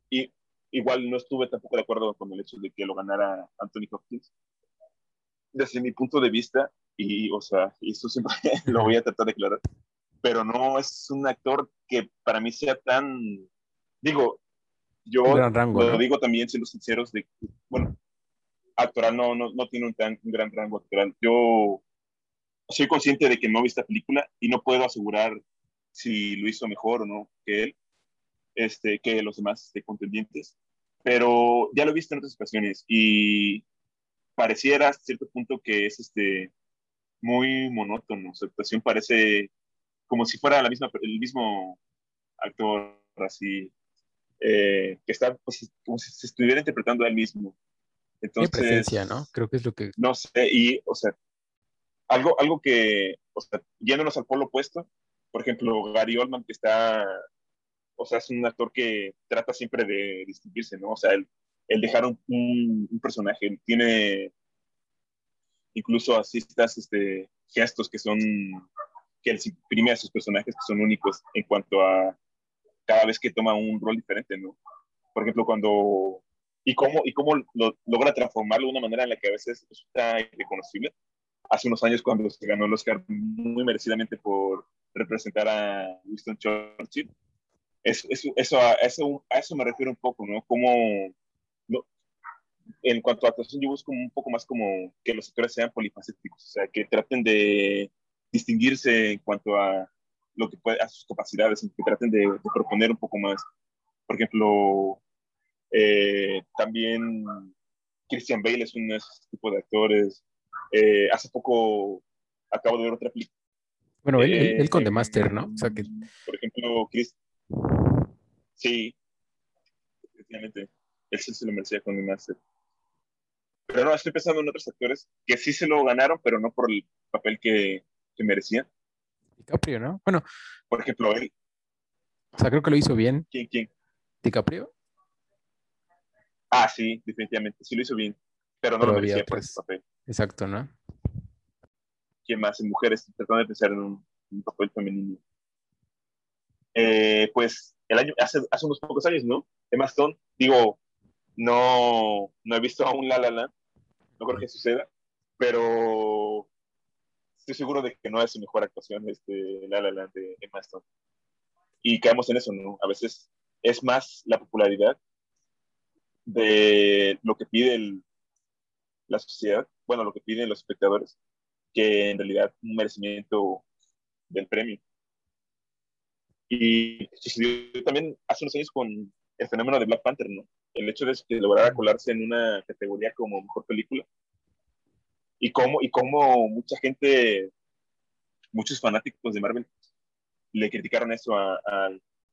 y, igual no estuve tampoco de acuerdo con el hecho de que lo ganara Anthony Hopkins. Desde mi punto de vista, y o sea, y esto siempre *laughs* lo voy a tratar de aclarar, pero no es un actor que para mí sea tan, digo, yo lo digo también, siendo sinceros, de, bueno, actoral no, no, no tiene un, tan, un gran rango actoral. Yo soy consciente de que no vi esta película y no puedo asegurar si lo hizo mejor o no que él, este, que los demás de contendientes, pero ya lo he visto en otras ocasiones y pareciera hasta cierto punto que es este, muy monótono. Su actuación parece como si fuera la misma, el mismo actor así eh, que está pues, como si se estuviera interpretando a él mismo. Entonces, presencia, ¿no? Creo que es lo que... No sé, y, o sea, algo, algo que, o sea, yéndonos al polo opuesto, por ejemplo, Gary Oldman, que está, o sea, es un actor que trata siempre de distinguirse, ¿no? O sea, el, el dejar un, un, personaje, tiene incluso así estas este, gestos que son, que él imprime a sus personajes que son únicos en cuanto a cada vez que toma un rol diferente, ¿no? Por ejemplo, cuando... Y cómo, y cómo lo, logra transformarlo de una manera en la que a veces está irreconocible. Hace unos años cuando se ganó el Oscar muy merecidamente por representar a Winston Churchill. Es, eso, a, eso, a eso me refiero un poco, ¿no? Como, no, en cuanto a actuación, yo busco un poco más como que los actores sean polifacéticos, o sea, que traten de distinguirse en cuanto a lo que puede, a sus capacidades, que traten de, proponer un poco más. Por ejemplo, eh, también Christian Bale es un de esos tipos de actores. Eh, hace poco acabo de ver otra película Bueno, él, él, con The Master, ¿no? O sea que... Por ejemplo, Chris. Sí, efectivamente. Él sí se lo merecía con The Master. Pero no, estoy pensando en otros actores que sí se lo ganaron, pero no por el papel que, que merecían. DiCaprio, ¿no? Bueno. Por ejemplo, él. O sea, creo que lo hizo bien. ¿Quién, quién? DiCaprio. Ah, sí, definitivamente. Sí lo hizo bien. Pero no lo merecía por ese papel. Exacto, ¿no? ¿Quién más? En mujeres, tratando de pensar en un, papel femenino. Eh, pues el año, hace, hace unos pocos años, ¿no? Emma Stone, digo, no, no he visto aún La La Land, no creo que suceda, pero estoy seguro de que no es su mejor actuación este La La Land de Emma Stone. Y caemos en eso, ¿no? A veces es más la popularidad de lo que pide la sociedad, bueno, lo que piden los espectadores, que en realidad un merecimiento del premio. Y sucedió también hace unos años con el fenómeno de Black Panther, ¿no? El hecho de que lograra colarse en una categoría como mejor película. Y cómo, y cómo mucha gente, muchos fanáticos de Marvel, le criticaron eso a,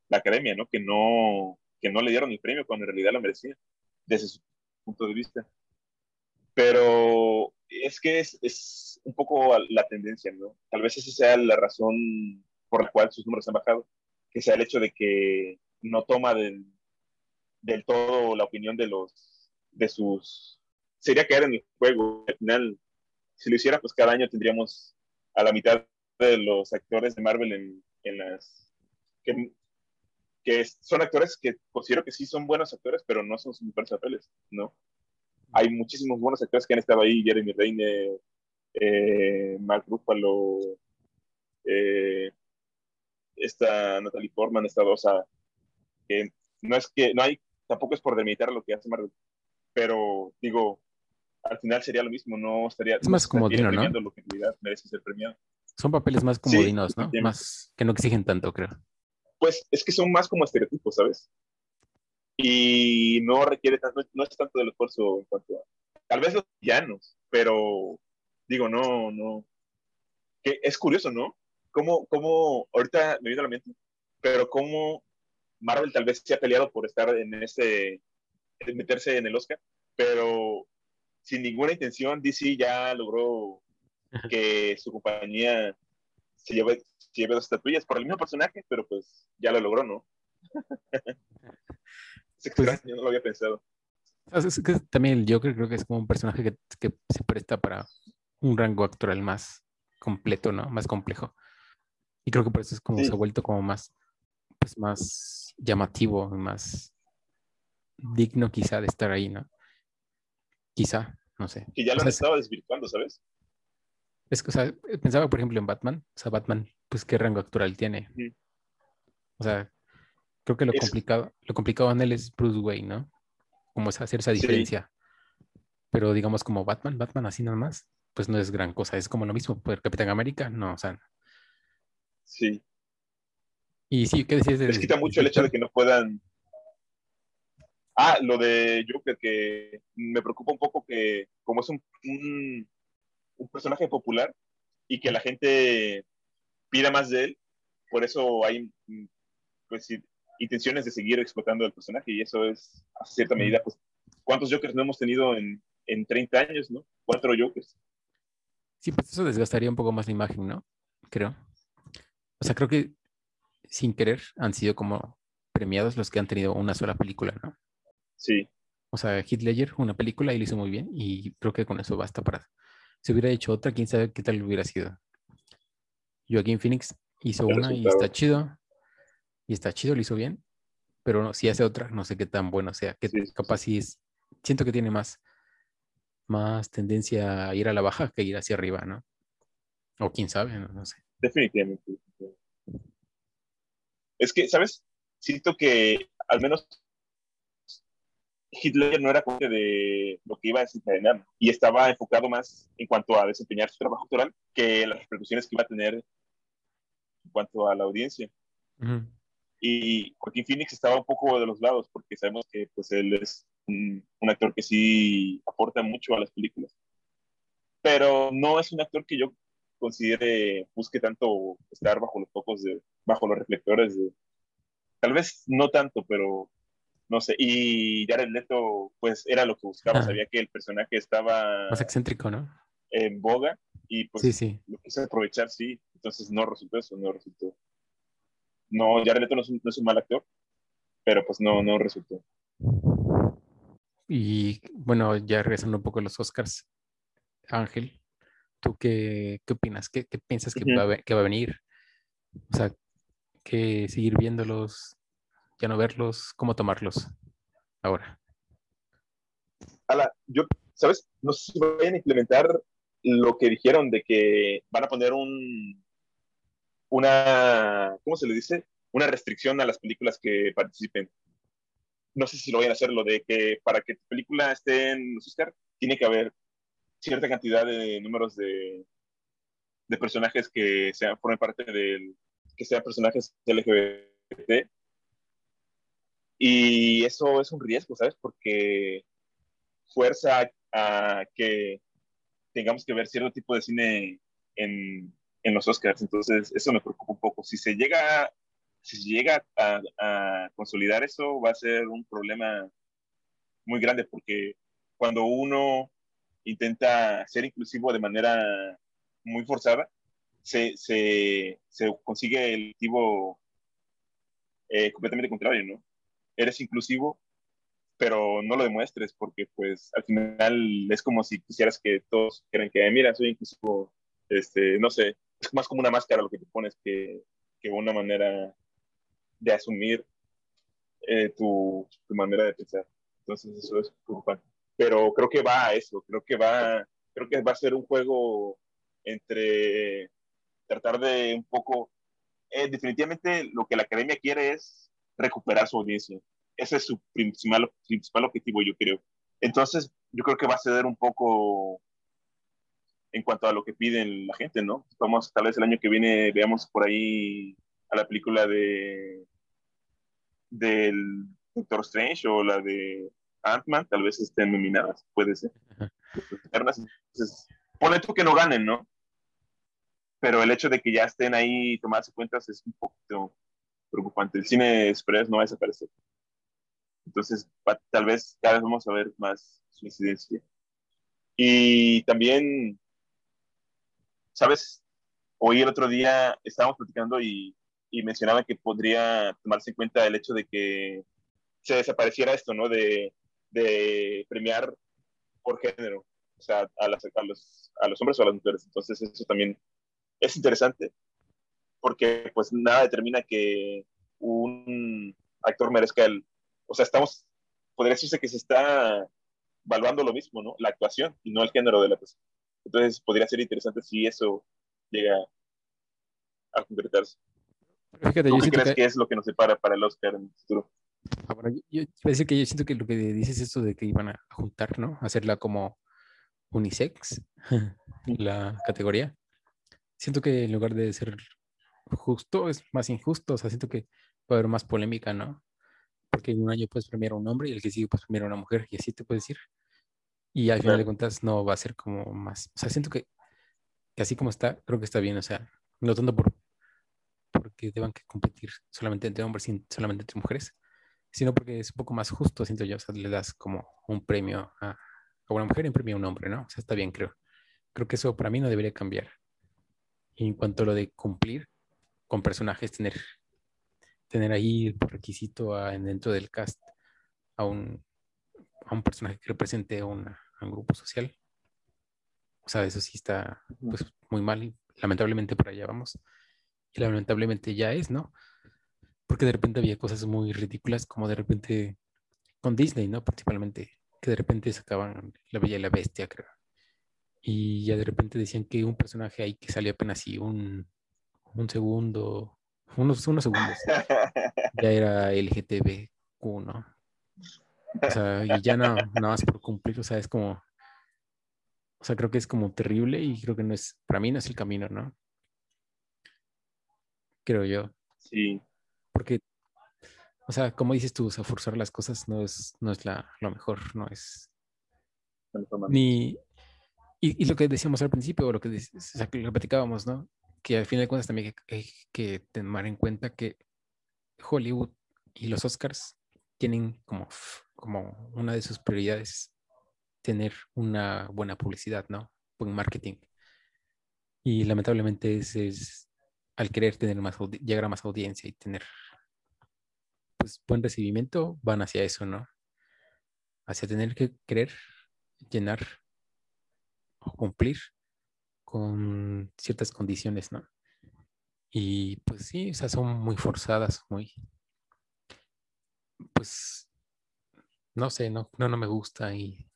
la academia, ¿no? Que, ¿no? que no le dieron el premio cuando en realidad lo merecía, desde su punto de vista. Pero es que es, es un poco la tendencia, ¿no? Tal vez esa sea la razón por la cual sus números han bajado, que sea el hecho de que no toma del, del todo la opinión de los de sus sería caer en el juego al final si lo hiciera pues cada año tendríamos a la mitad de los actores de Marvel en, en las que, que, son actores que considero que sí son buenos actores pero no son sus mejores papeles no hay muchísimos buenos actores que han estado ahí Jeremy Renner eh, Mark Ruffalo eh, esta Natalie Portman esta o sea que no es que no hay tampoco es por delimitar lo que hace Marvel, pero digo, al final sería lo mismo, no estaría. Es más comodino, ¿no? Lo que merece ser premiado. Son papeles más comodinos, ¿no? Más que no exigen tanto, creo. Pues es que son más como estereotipos, ¿sabes? Y no requiere tanto, no es tanto del esfuerzo en cuanto a. Tal vez los villanos, pero digo, no, no. Que es curioso, ¿no? Cómo, cómo, ahorita me viene a la mente, pero cómo Marvel tal vez se ha peleado por estar en ese, meterse en el Oscar, pero sin ninguna intención, DC ya logró que su compañía se lleve, se lleve dos estatuillas por el mismo personaje, pero pues ya lo logró, ¿no? es pues extraño, no lo había pensado. también el Joker creo que es como un personaje que, que, se presta para un rango actoral más completo, ¿no? Más complejo. Y creo que por eso es como se ha vuelto como más, pues más llamativo, más digno quizá de estar ahí, ¿no? Quizá, no sé. Que ya lo estaba desvirtuando, ¿sabes? Es que, o sea, pensaba, por ejemplo, en Batman. O sea, Batman, pues, ¿qué rango actual tiene? O sea, creo que lo complicado, lo complicado en él es Bruce Wayne, ¿no? Como es hacer esa diferencia. Pero digamos como Batman, Batman así nada más, pues no es gran cosa. Es como lo mismo, por Capitán América, no, o sea. Sí. Y sí, ¿qué decías? De, Les quita mucho el hecho de que no puedan... Ah, lo de Joker, que me preocupa un poco que como es un, un, personaje popular y que la gente pida más de él, por eso hay pues, intenciones de seguir explotando el personaje y eso es a cierta medida, pues, ¿cuántos Jokers no hemos tenido en, en 30 años, no? Cuatro Jokers. Sí, pues eso desgastaría un poco más la imagen, ¿no? Creo. O sea, creo que sin querer, han sido como premiados los que han tenido una sola película, ¿no? Sí. O sea, Heath Ledger, una película y lo hizo muy bien y creo que con eso basta para... Si hubiera hecho otra, quién sabe qué tal hubiera sido. Joaquín Phoenix hizo una y está chido. Y está chido, lo hizo bien. Pero no, si hace otra, no sé qué tan bueno sea. Que capaz sí es... Siento que tiene más, más tendencia a ir a la baja que ir hacia arriba, ¿no? O quién sabe, no sé. Definitivamente. Es que, ¿sabes? Siento que al menos Hitler no era consciente de lo que iba a desencadenar y estaba enfocado más en cuanto a desempeñar su trabajo actoral que las repercusiones que iba a tener en cuanto a la audiencia. Y Joaquín Phoenix estaba un poco de los lados porque sabemos que pues, él es un, un, actor que sí aporta mucho a las películas. Pero no es un actor que yo considere, busque tanto estar bajo los focos de, bajo los reflectores de, tal vez no tanto, pero no sé, y Jared Leto, pues era lo que buscaba, sabía que el personaje estaba... Más excéntrico, ¿no? En boga, y pues sí, sí. lo quise aprovechar, sí, entonces no resultó eso, no resultó. No, Jared Leto no es un, no es un mal actor, pero pues no, no resultó. Y bueno, ya regresando un poco a los Oscars, Ángel, ¿tú qué, qué opinas? ¿Qué, qué piensas que, va a, que, va a, venir? O sea, que seguir viéndolos, ya no verlos, ¿cómo tomarlos ahora? Ala, yo, ¿sabes? No sé si vayan a implementar lo que dijeron de que van a poner un, una, ¿cómo se le dice? Una restricción a las películas que participen no sé si lo vayan a hacer, lo de que para que tu película esté en los Oscar, tiene que haber cierta cantidad de números de, de personajes que sean, formen parte del, que sean personajes LGBT. Y eso es un riesgo, ¿sabes? Porque fuerza a que tengamos que ver cierto tipo de cine en, en los Oscars. Entonces, eso me preocupa un poco. Si se llega si llega a, consolidar eso, va a ser un problema muy grande porque cuando uno intenta ser inclusivo de manera muy forzada, se, se, se consigue el objetivo eh, completamente contrario, ¿no? Eres inclusivo, pero no lo demuestres porque pues al final es como si quisieras que todos quieran que, mira, soy inclusivo, este, no sé, es más como una máscara lo que te pones que, que una manera de asumir eh, tu, tu, manera de pensar. Entonces eso es preocupante. Pero creo que va a eso, creo que va, creo que va a ser un juego entre tratar de un poco, eh, definitivamente lo que la academia quiere es recuperar su audiencia. Ese es su principal, principal objetivo, yo creo. Entonces, yo creo que va a ceder un poco en cuanto a lo que piden la gente, ¿no? Vamos, tal vez el año que viene veamos por ahí a la película de del Doctor Strange o la de Ant-Man, tal vez estén nominadas, puede ser. Entonces, pone tú que no ganen, ¿no? Pero el hecho de que ya estén ahí tomadas cuentas es un poquito preocupante. El cine express no va a desaparecer. Entonces, tal vez cada vez vamos a ver más su incidencia. Y también, ¿sabes? Hoy el otro día estábamos platicando y y mencionaba que podría tomarse en cuenta el hecho de que se desapareciera esto, ¿no? De, de premiar por género, o sea, a, las, a, los, a los hombres o a las mujeres. Entonces eso también es interesante porque pues nada determina que un actor merezca el, o sea, estamos, podría decirse que se está evaluando lo mismo, ¿no? La actuación y no el género de la persona. Entonces podría ser interesante si eso llega a concretarse. Fíjate, yo qué crees que... es lo que nos separa para el Oscar en el futuro? Ahora, yo, yo decir que yo siento que lo que dices es esto de que iban a juntar, ¿no? Hacerla como unisex, *laughs* la categoría. Siento que en lugar de ser justo, es más injusto. O sea, siento que puede haber más polémica, ¿no? Porque en un año puedes premiar a un hombre y el que sigue puedes premiar a una mujer, y así te puedes ir. Y al final de cuentas no va a ser como más. O sea, siento que, que así como está, creo que está bien. O sea, no tanto por porque deban que competir solamente entre hombres y solamente entre mujeres, sino porque es un poco más justo, siento yo, o sea, le das como un premio a, una mujer y un premio a un hombre, ¿no? O sea, está bien, creo. Creo que eso para mí no debería cambiar. Y en cuanto a lo de cumplir con personajes, tener, tener ahí por requisito dentro del cast a un, a un personaje que represente a, un grupo social, o sea, eso sí está pues, muy mal y lamentablemente por allá vamos y lamentablemente ya es, ¿no? Porque de repente había cosas muy ridículas, como de repente con Disney, ¿no? Principalmente, que de repente sacaban La Bella y la Bestia, creo. Y ya de repente decían que un personaje ahí que salía apenas así un, un segundo, unos, unos segundos, ya era LGTBQ, ¿no? O sea, y ya no, nada más por cumplir, o sea, es como, o sea, creo que es como terrible y creo que no es, para mí no es el camino, ¿no? creo yo. Sí. Porque, o sea, como dices tú, o sea, forzar las cosas no es, no es la, lo mejor, no es... Ni, Y, lo que decíamos al principio, lo que, o lo platicábamos, ¿no? Que al final de cuentas también hay que tomar en cuenta que Hollywood y los Oscars tienen como, como una de sus prioridades tener una buena publicidad, ¿no? Buen marketing. Y lamentablemente es, es al querer tener más, llegar a más audiencia y tener pues buen recibimiento, van hacia eso, ¿no? Hacia tener que querer llenar o cumplir con ciertas condiciones, ¿no? Y pues sí, o sea, son muy forzadas, muy, pues, no sé, no, no, no me gusta y,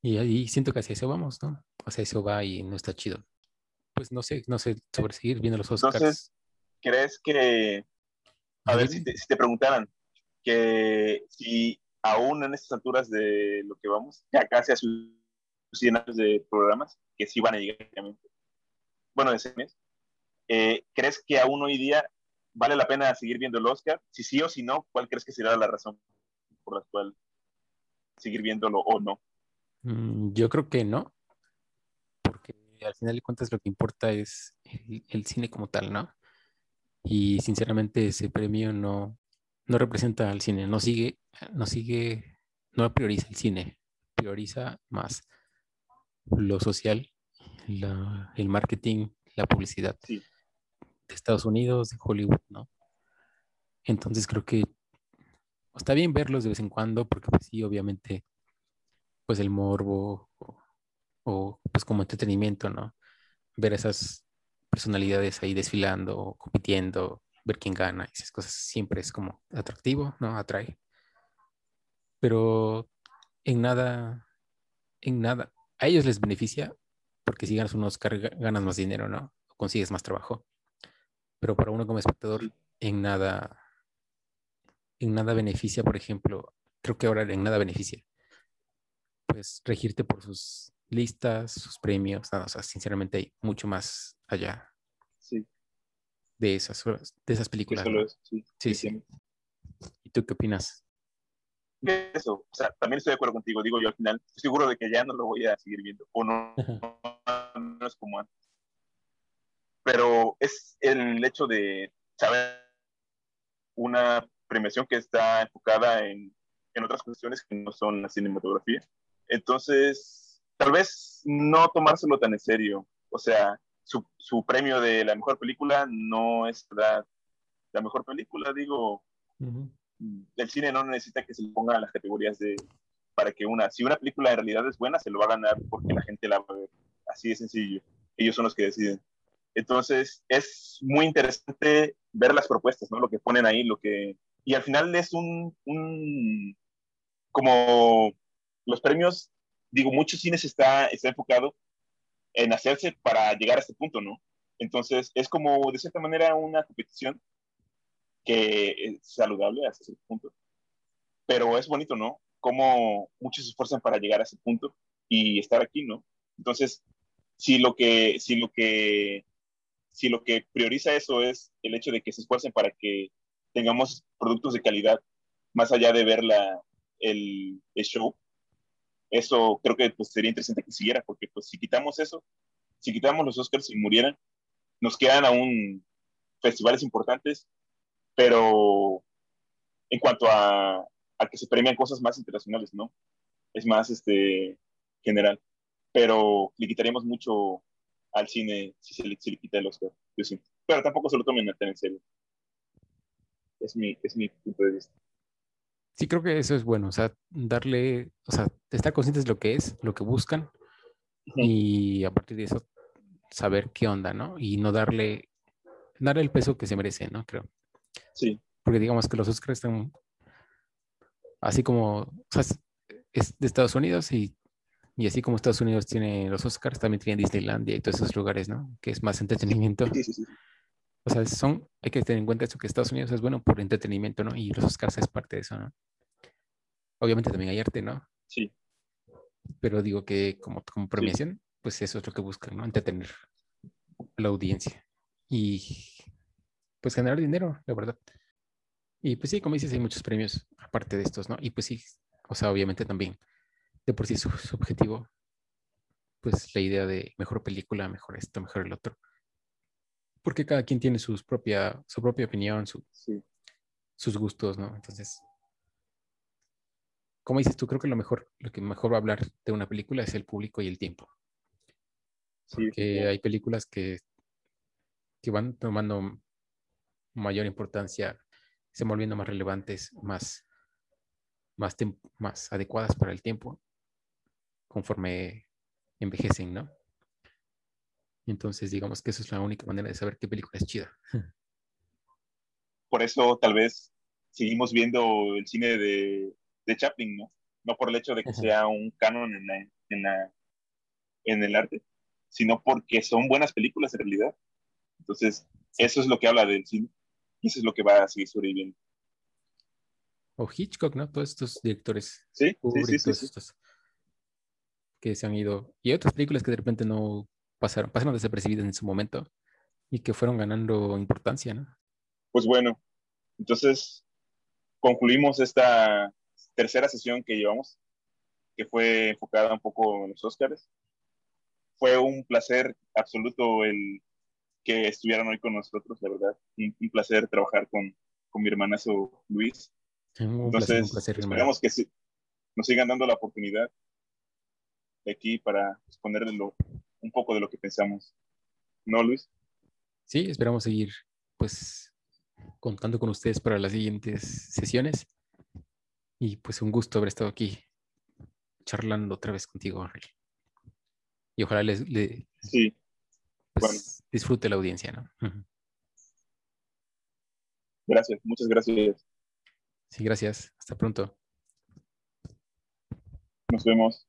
y, siento que hacia eso vamos, ¿no? Hacia eso va y no está chido. Pues no sé, no sé, sobre seguir viendo los Oscars. Entonces, ¿crees que, a ver, si te, si te preguntaran que si aún en estas alturas de lo que vamos, ya casi a sus 100 años de programas, que sí van a llegar, bueno, de ese mes, eh, ¿crees que aún hoy día vale la pena seguir viendo el Oscar? Si sí o si no, ¿cuál crees que será la razón por la cual seguir viéndolo o no? Mm, yo creo que no, porque al final de cuentas lo que importa es el, cine como tal, ¿no? Y sinceramente ese premio no, no representa al cine, no sigue, no sigue, no prioriza el cine, prioriza más lo social, el marketing, la publicidad. Sí de Estados Unidos, de Hollywood, ¿no? Entonces creo que está bien verlos de vez en cuando, porque pues sí, obviamente, pues el morbo o, pues como entretenimiento, ¿no? Ver esas personalidades ahí desfilando, compitiendo, ver quién gana, esas cosas siempre es como atractivo, ¿no? Atrae. Pero en nada, en nada, a ellos les beneficia porque si ganas unos ganas más dinero, ¿no? O consigues más trabajo pero para uno como espectador en nada, en nada beneficia, por ejemplo, creo que ahora en nada beneficia, pues regirte por sus listas, sus premios, o sea, sinceramente hay mucho más allá de esas, de esas películas. sí, sí, sí. ¿Y tú qué opinas? Eso, o sea, también estoy de acuerdo contigo, digo yo al final, estoy seguro de que ya no lo voy a seguir viendo, o no, *laughs* no es como antes pero es el hecho de saber una premiación que está enfocada en, en otras cuestiones que no son la cinematografía. Entonces, tal vez no tomárselo tan en serio. O sea, su, su premio de la mejor película no es la, la mejor película, digo. El cine no necesita que se le ponga las categorías de para que una, si una película en realidad es buena, se lo va a ganar porque la gente la va a ver. Así de sencillo. Ellos son los que deciden. Entonces, es muy interesante ver las propuestas, ¿no? Lo que ponen ahí, lo que... Y al final es un, un como los premios, digo, muchos cines está, está enfocado en hacerse para llegar a este punto, ¿no? Entonces, es como, de cierta manera, una competición que es saludable hasta ese punto. Pero es bonito, ¿no? Como muchos se esfuerzan para llegar a ese punto y estar aquí, ¿no? Entonces, si lo que, si lo que si lo que prioriza eso es el hecho de que se esfuercen para que tengamos productos de calidad, más allá de ver la, el, show, eso creo que pues, sería interesante que siguiera, porque pues si quitamos eso, si quitamos los Oscars y murieran, nos quedan aún festivales importantes, pero en cuanto a, a que se premian cosas más internacionales, ¿no? Es más este, general, pero le quitaríamos mucho al cine si se le, quita el Oscar, yo sí. Pero tampoco se lo tomen tan en serio. Es mi, es mi punto de vista. Sí, creo que eso es bueno, o sea, darle, o sea, estar conscientes de lo que es, lo que buscan, y a partir de eso saber qué onda, ¿no? Y no darle, darle el peso que se merece, ¿no? Creo. Sí. Porque digamos que los Oscars están así como, o sea, es de Estados Unidos y y así como Estados Unidos tiene los Oscars, también tiene Disneylandia y todos esos lugares, ¿no? Que es más entretenimiento. O sea, son, hay que tener en cuenta eso, que Estados Unidos es bueno por entretenimiento, ¿no? Y los Oscars es parte de eso, ¿no? Obviamente también hay arte, ¿no? Sí. Pero digo que como, como premiación, pues eso es lo que buscan, ¿no? Entretener a la audiencia. Y pues generar dinero, la verdad. Y pues sí, como dices, hay muchos premios aparte de estos, ¿no? Y pues sí, o sea, obviamente también de por sí su, objetivo pues la idea de mejor película, mejor esto, mejor el otro. Porque cada quien tiene sus propia, su propia opinión, su, sus gustos, ¿no? Entonces, como dices tú, creo que lo mejor, lo que mejor va a hablar de una película es el público y el tiempo. Porque hay películas que, que van tomando mayor importancia, se volviendo más relevantes, más, más, más adecuadas para el tiempo, conforme envejecen, ¿no? Entonces, digamos que eso es la única manera de saber qué película es chida. *laughs* Por eso tal vez seguimos viendo el cine de, de Chaplin, ¿no? No por el hecho de que sea un canon en, en, la, en el arte, sino porque son buenas películas en realidad. Entonces, eso es lo que habla del cine y eso es lo que va a seguir sobreviviendo. O Hitchcock, ¿no? Todos estos directores. Sí, sí, sí, sí, que se han ido. Y otras películas que de repente no pasaron, pasaron desapercibidas en su momento y que fueron ganando importancia, ¿no? Pues bueno, entonces concluimos esta tercera sesión que llevamos, que fue enfocada un poco en los Oscars. Fue un placer absoluto el que estuvieran hoy con nosotros, la verdad. Un, placer trabajar con, con mi hermanazo Luis. Entonces, esperamos que nos sigan dando la oportunidad de aquí para exponerles un poco de lo que pensamos. ¿No, Luis? Sí, esperamos seguir pues contando con ustedes para las siguientes sesiones. Y pues un gusto haber estado aquí charlando otra vez contigo, Ángel. Y ojalá les, sí. Pues, disfrute la audiencia, ¿no? Gracias, muchas gracias. Sí, gracias. Hasta pronto. Nos vemos.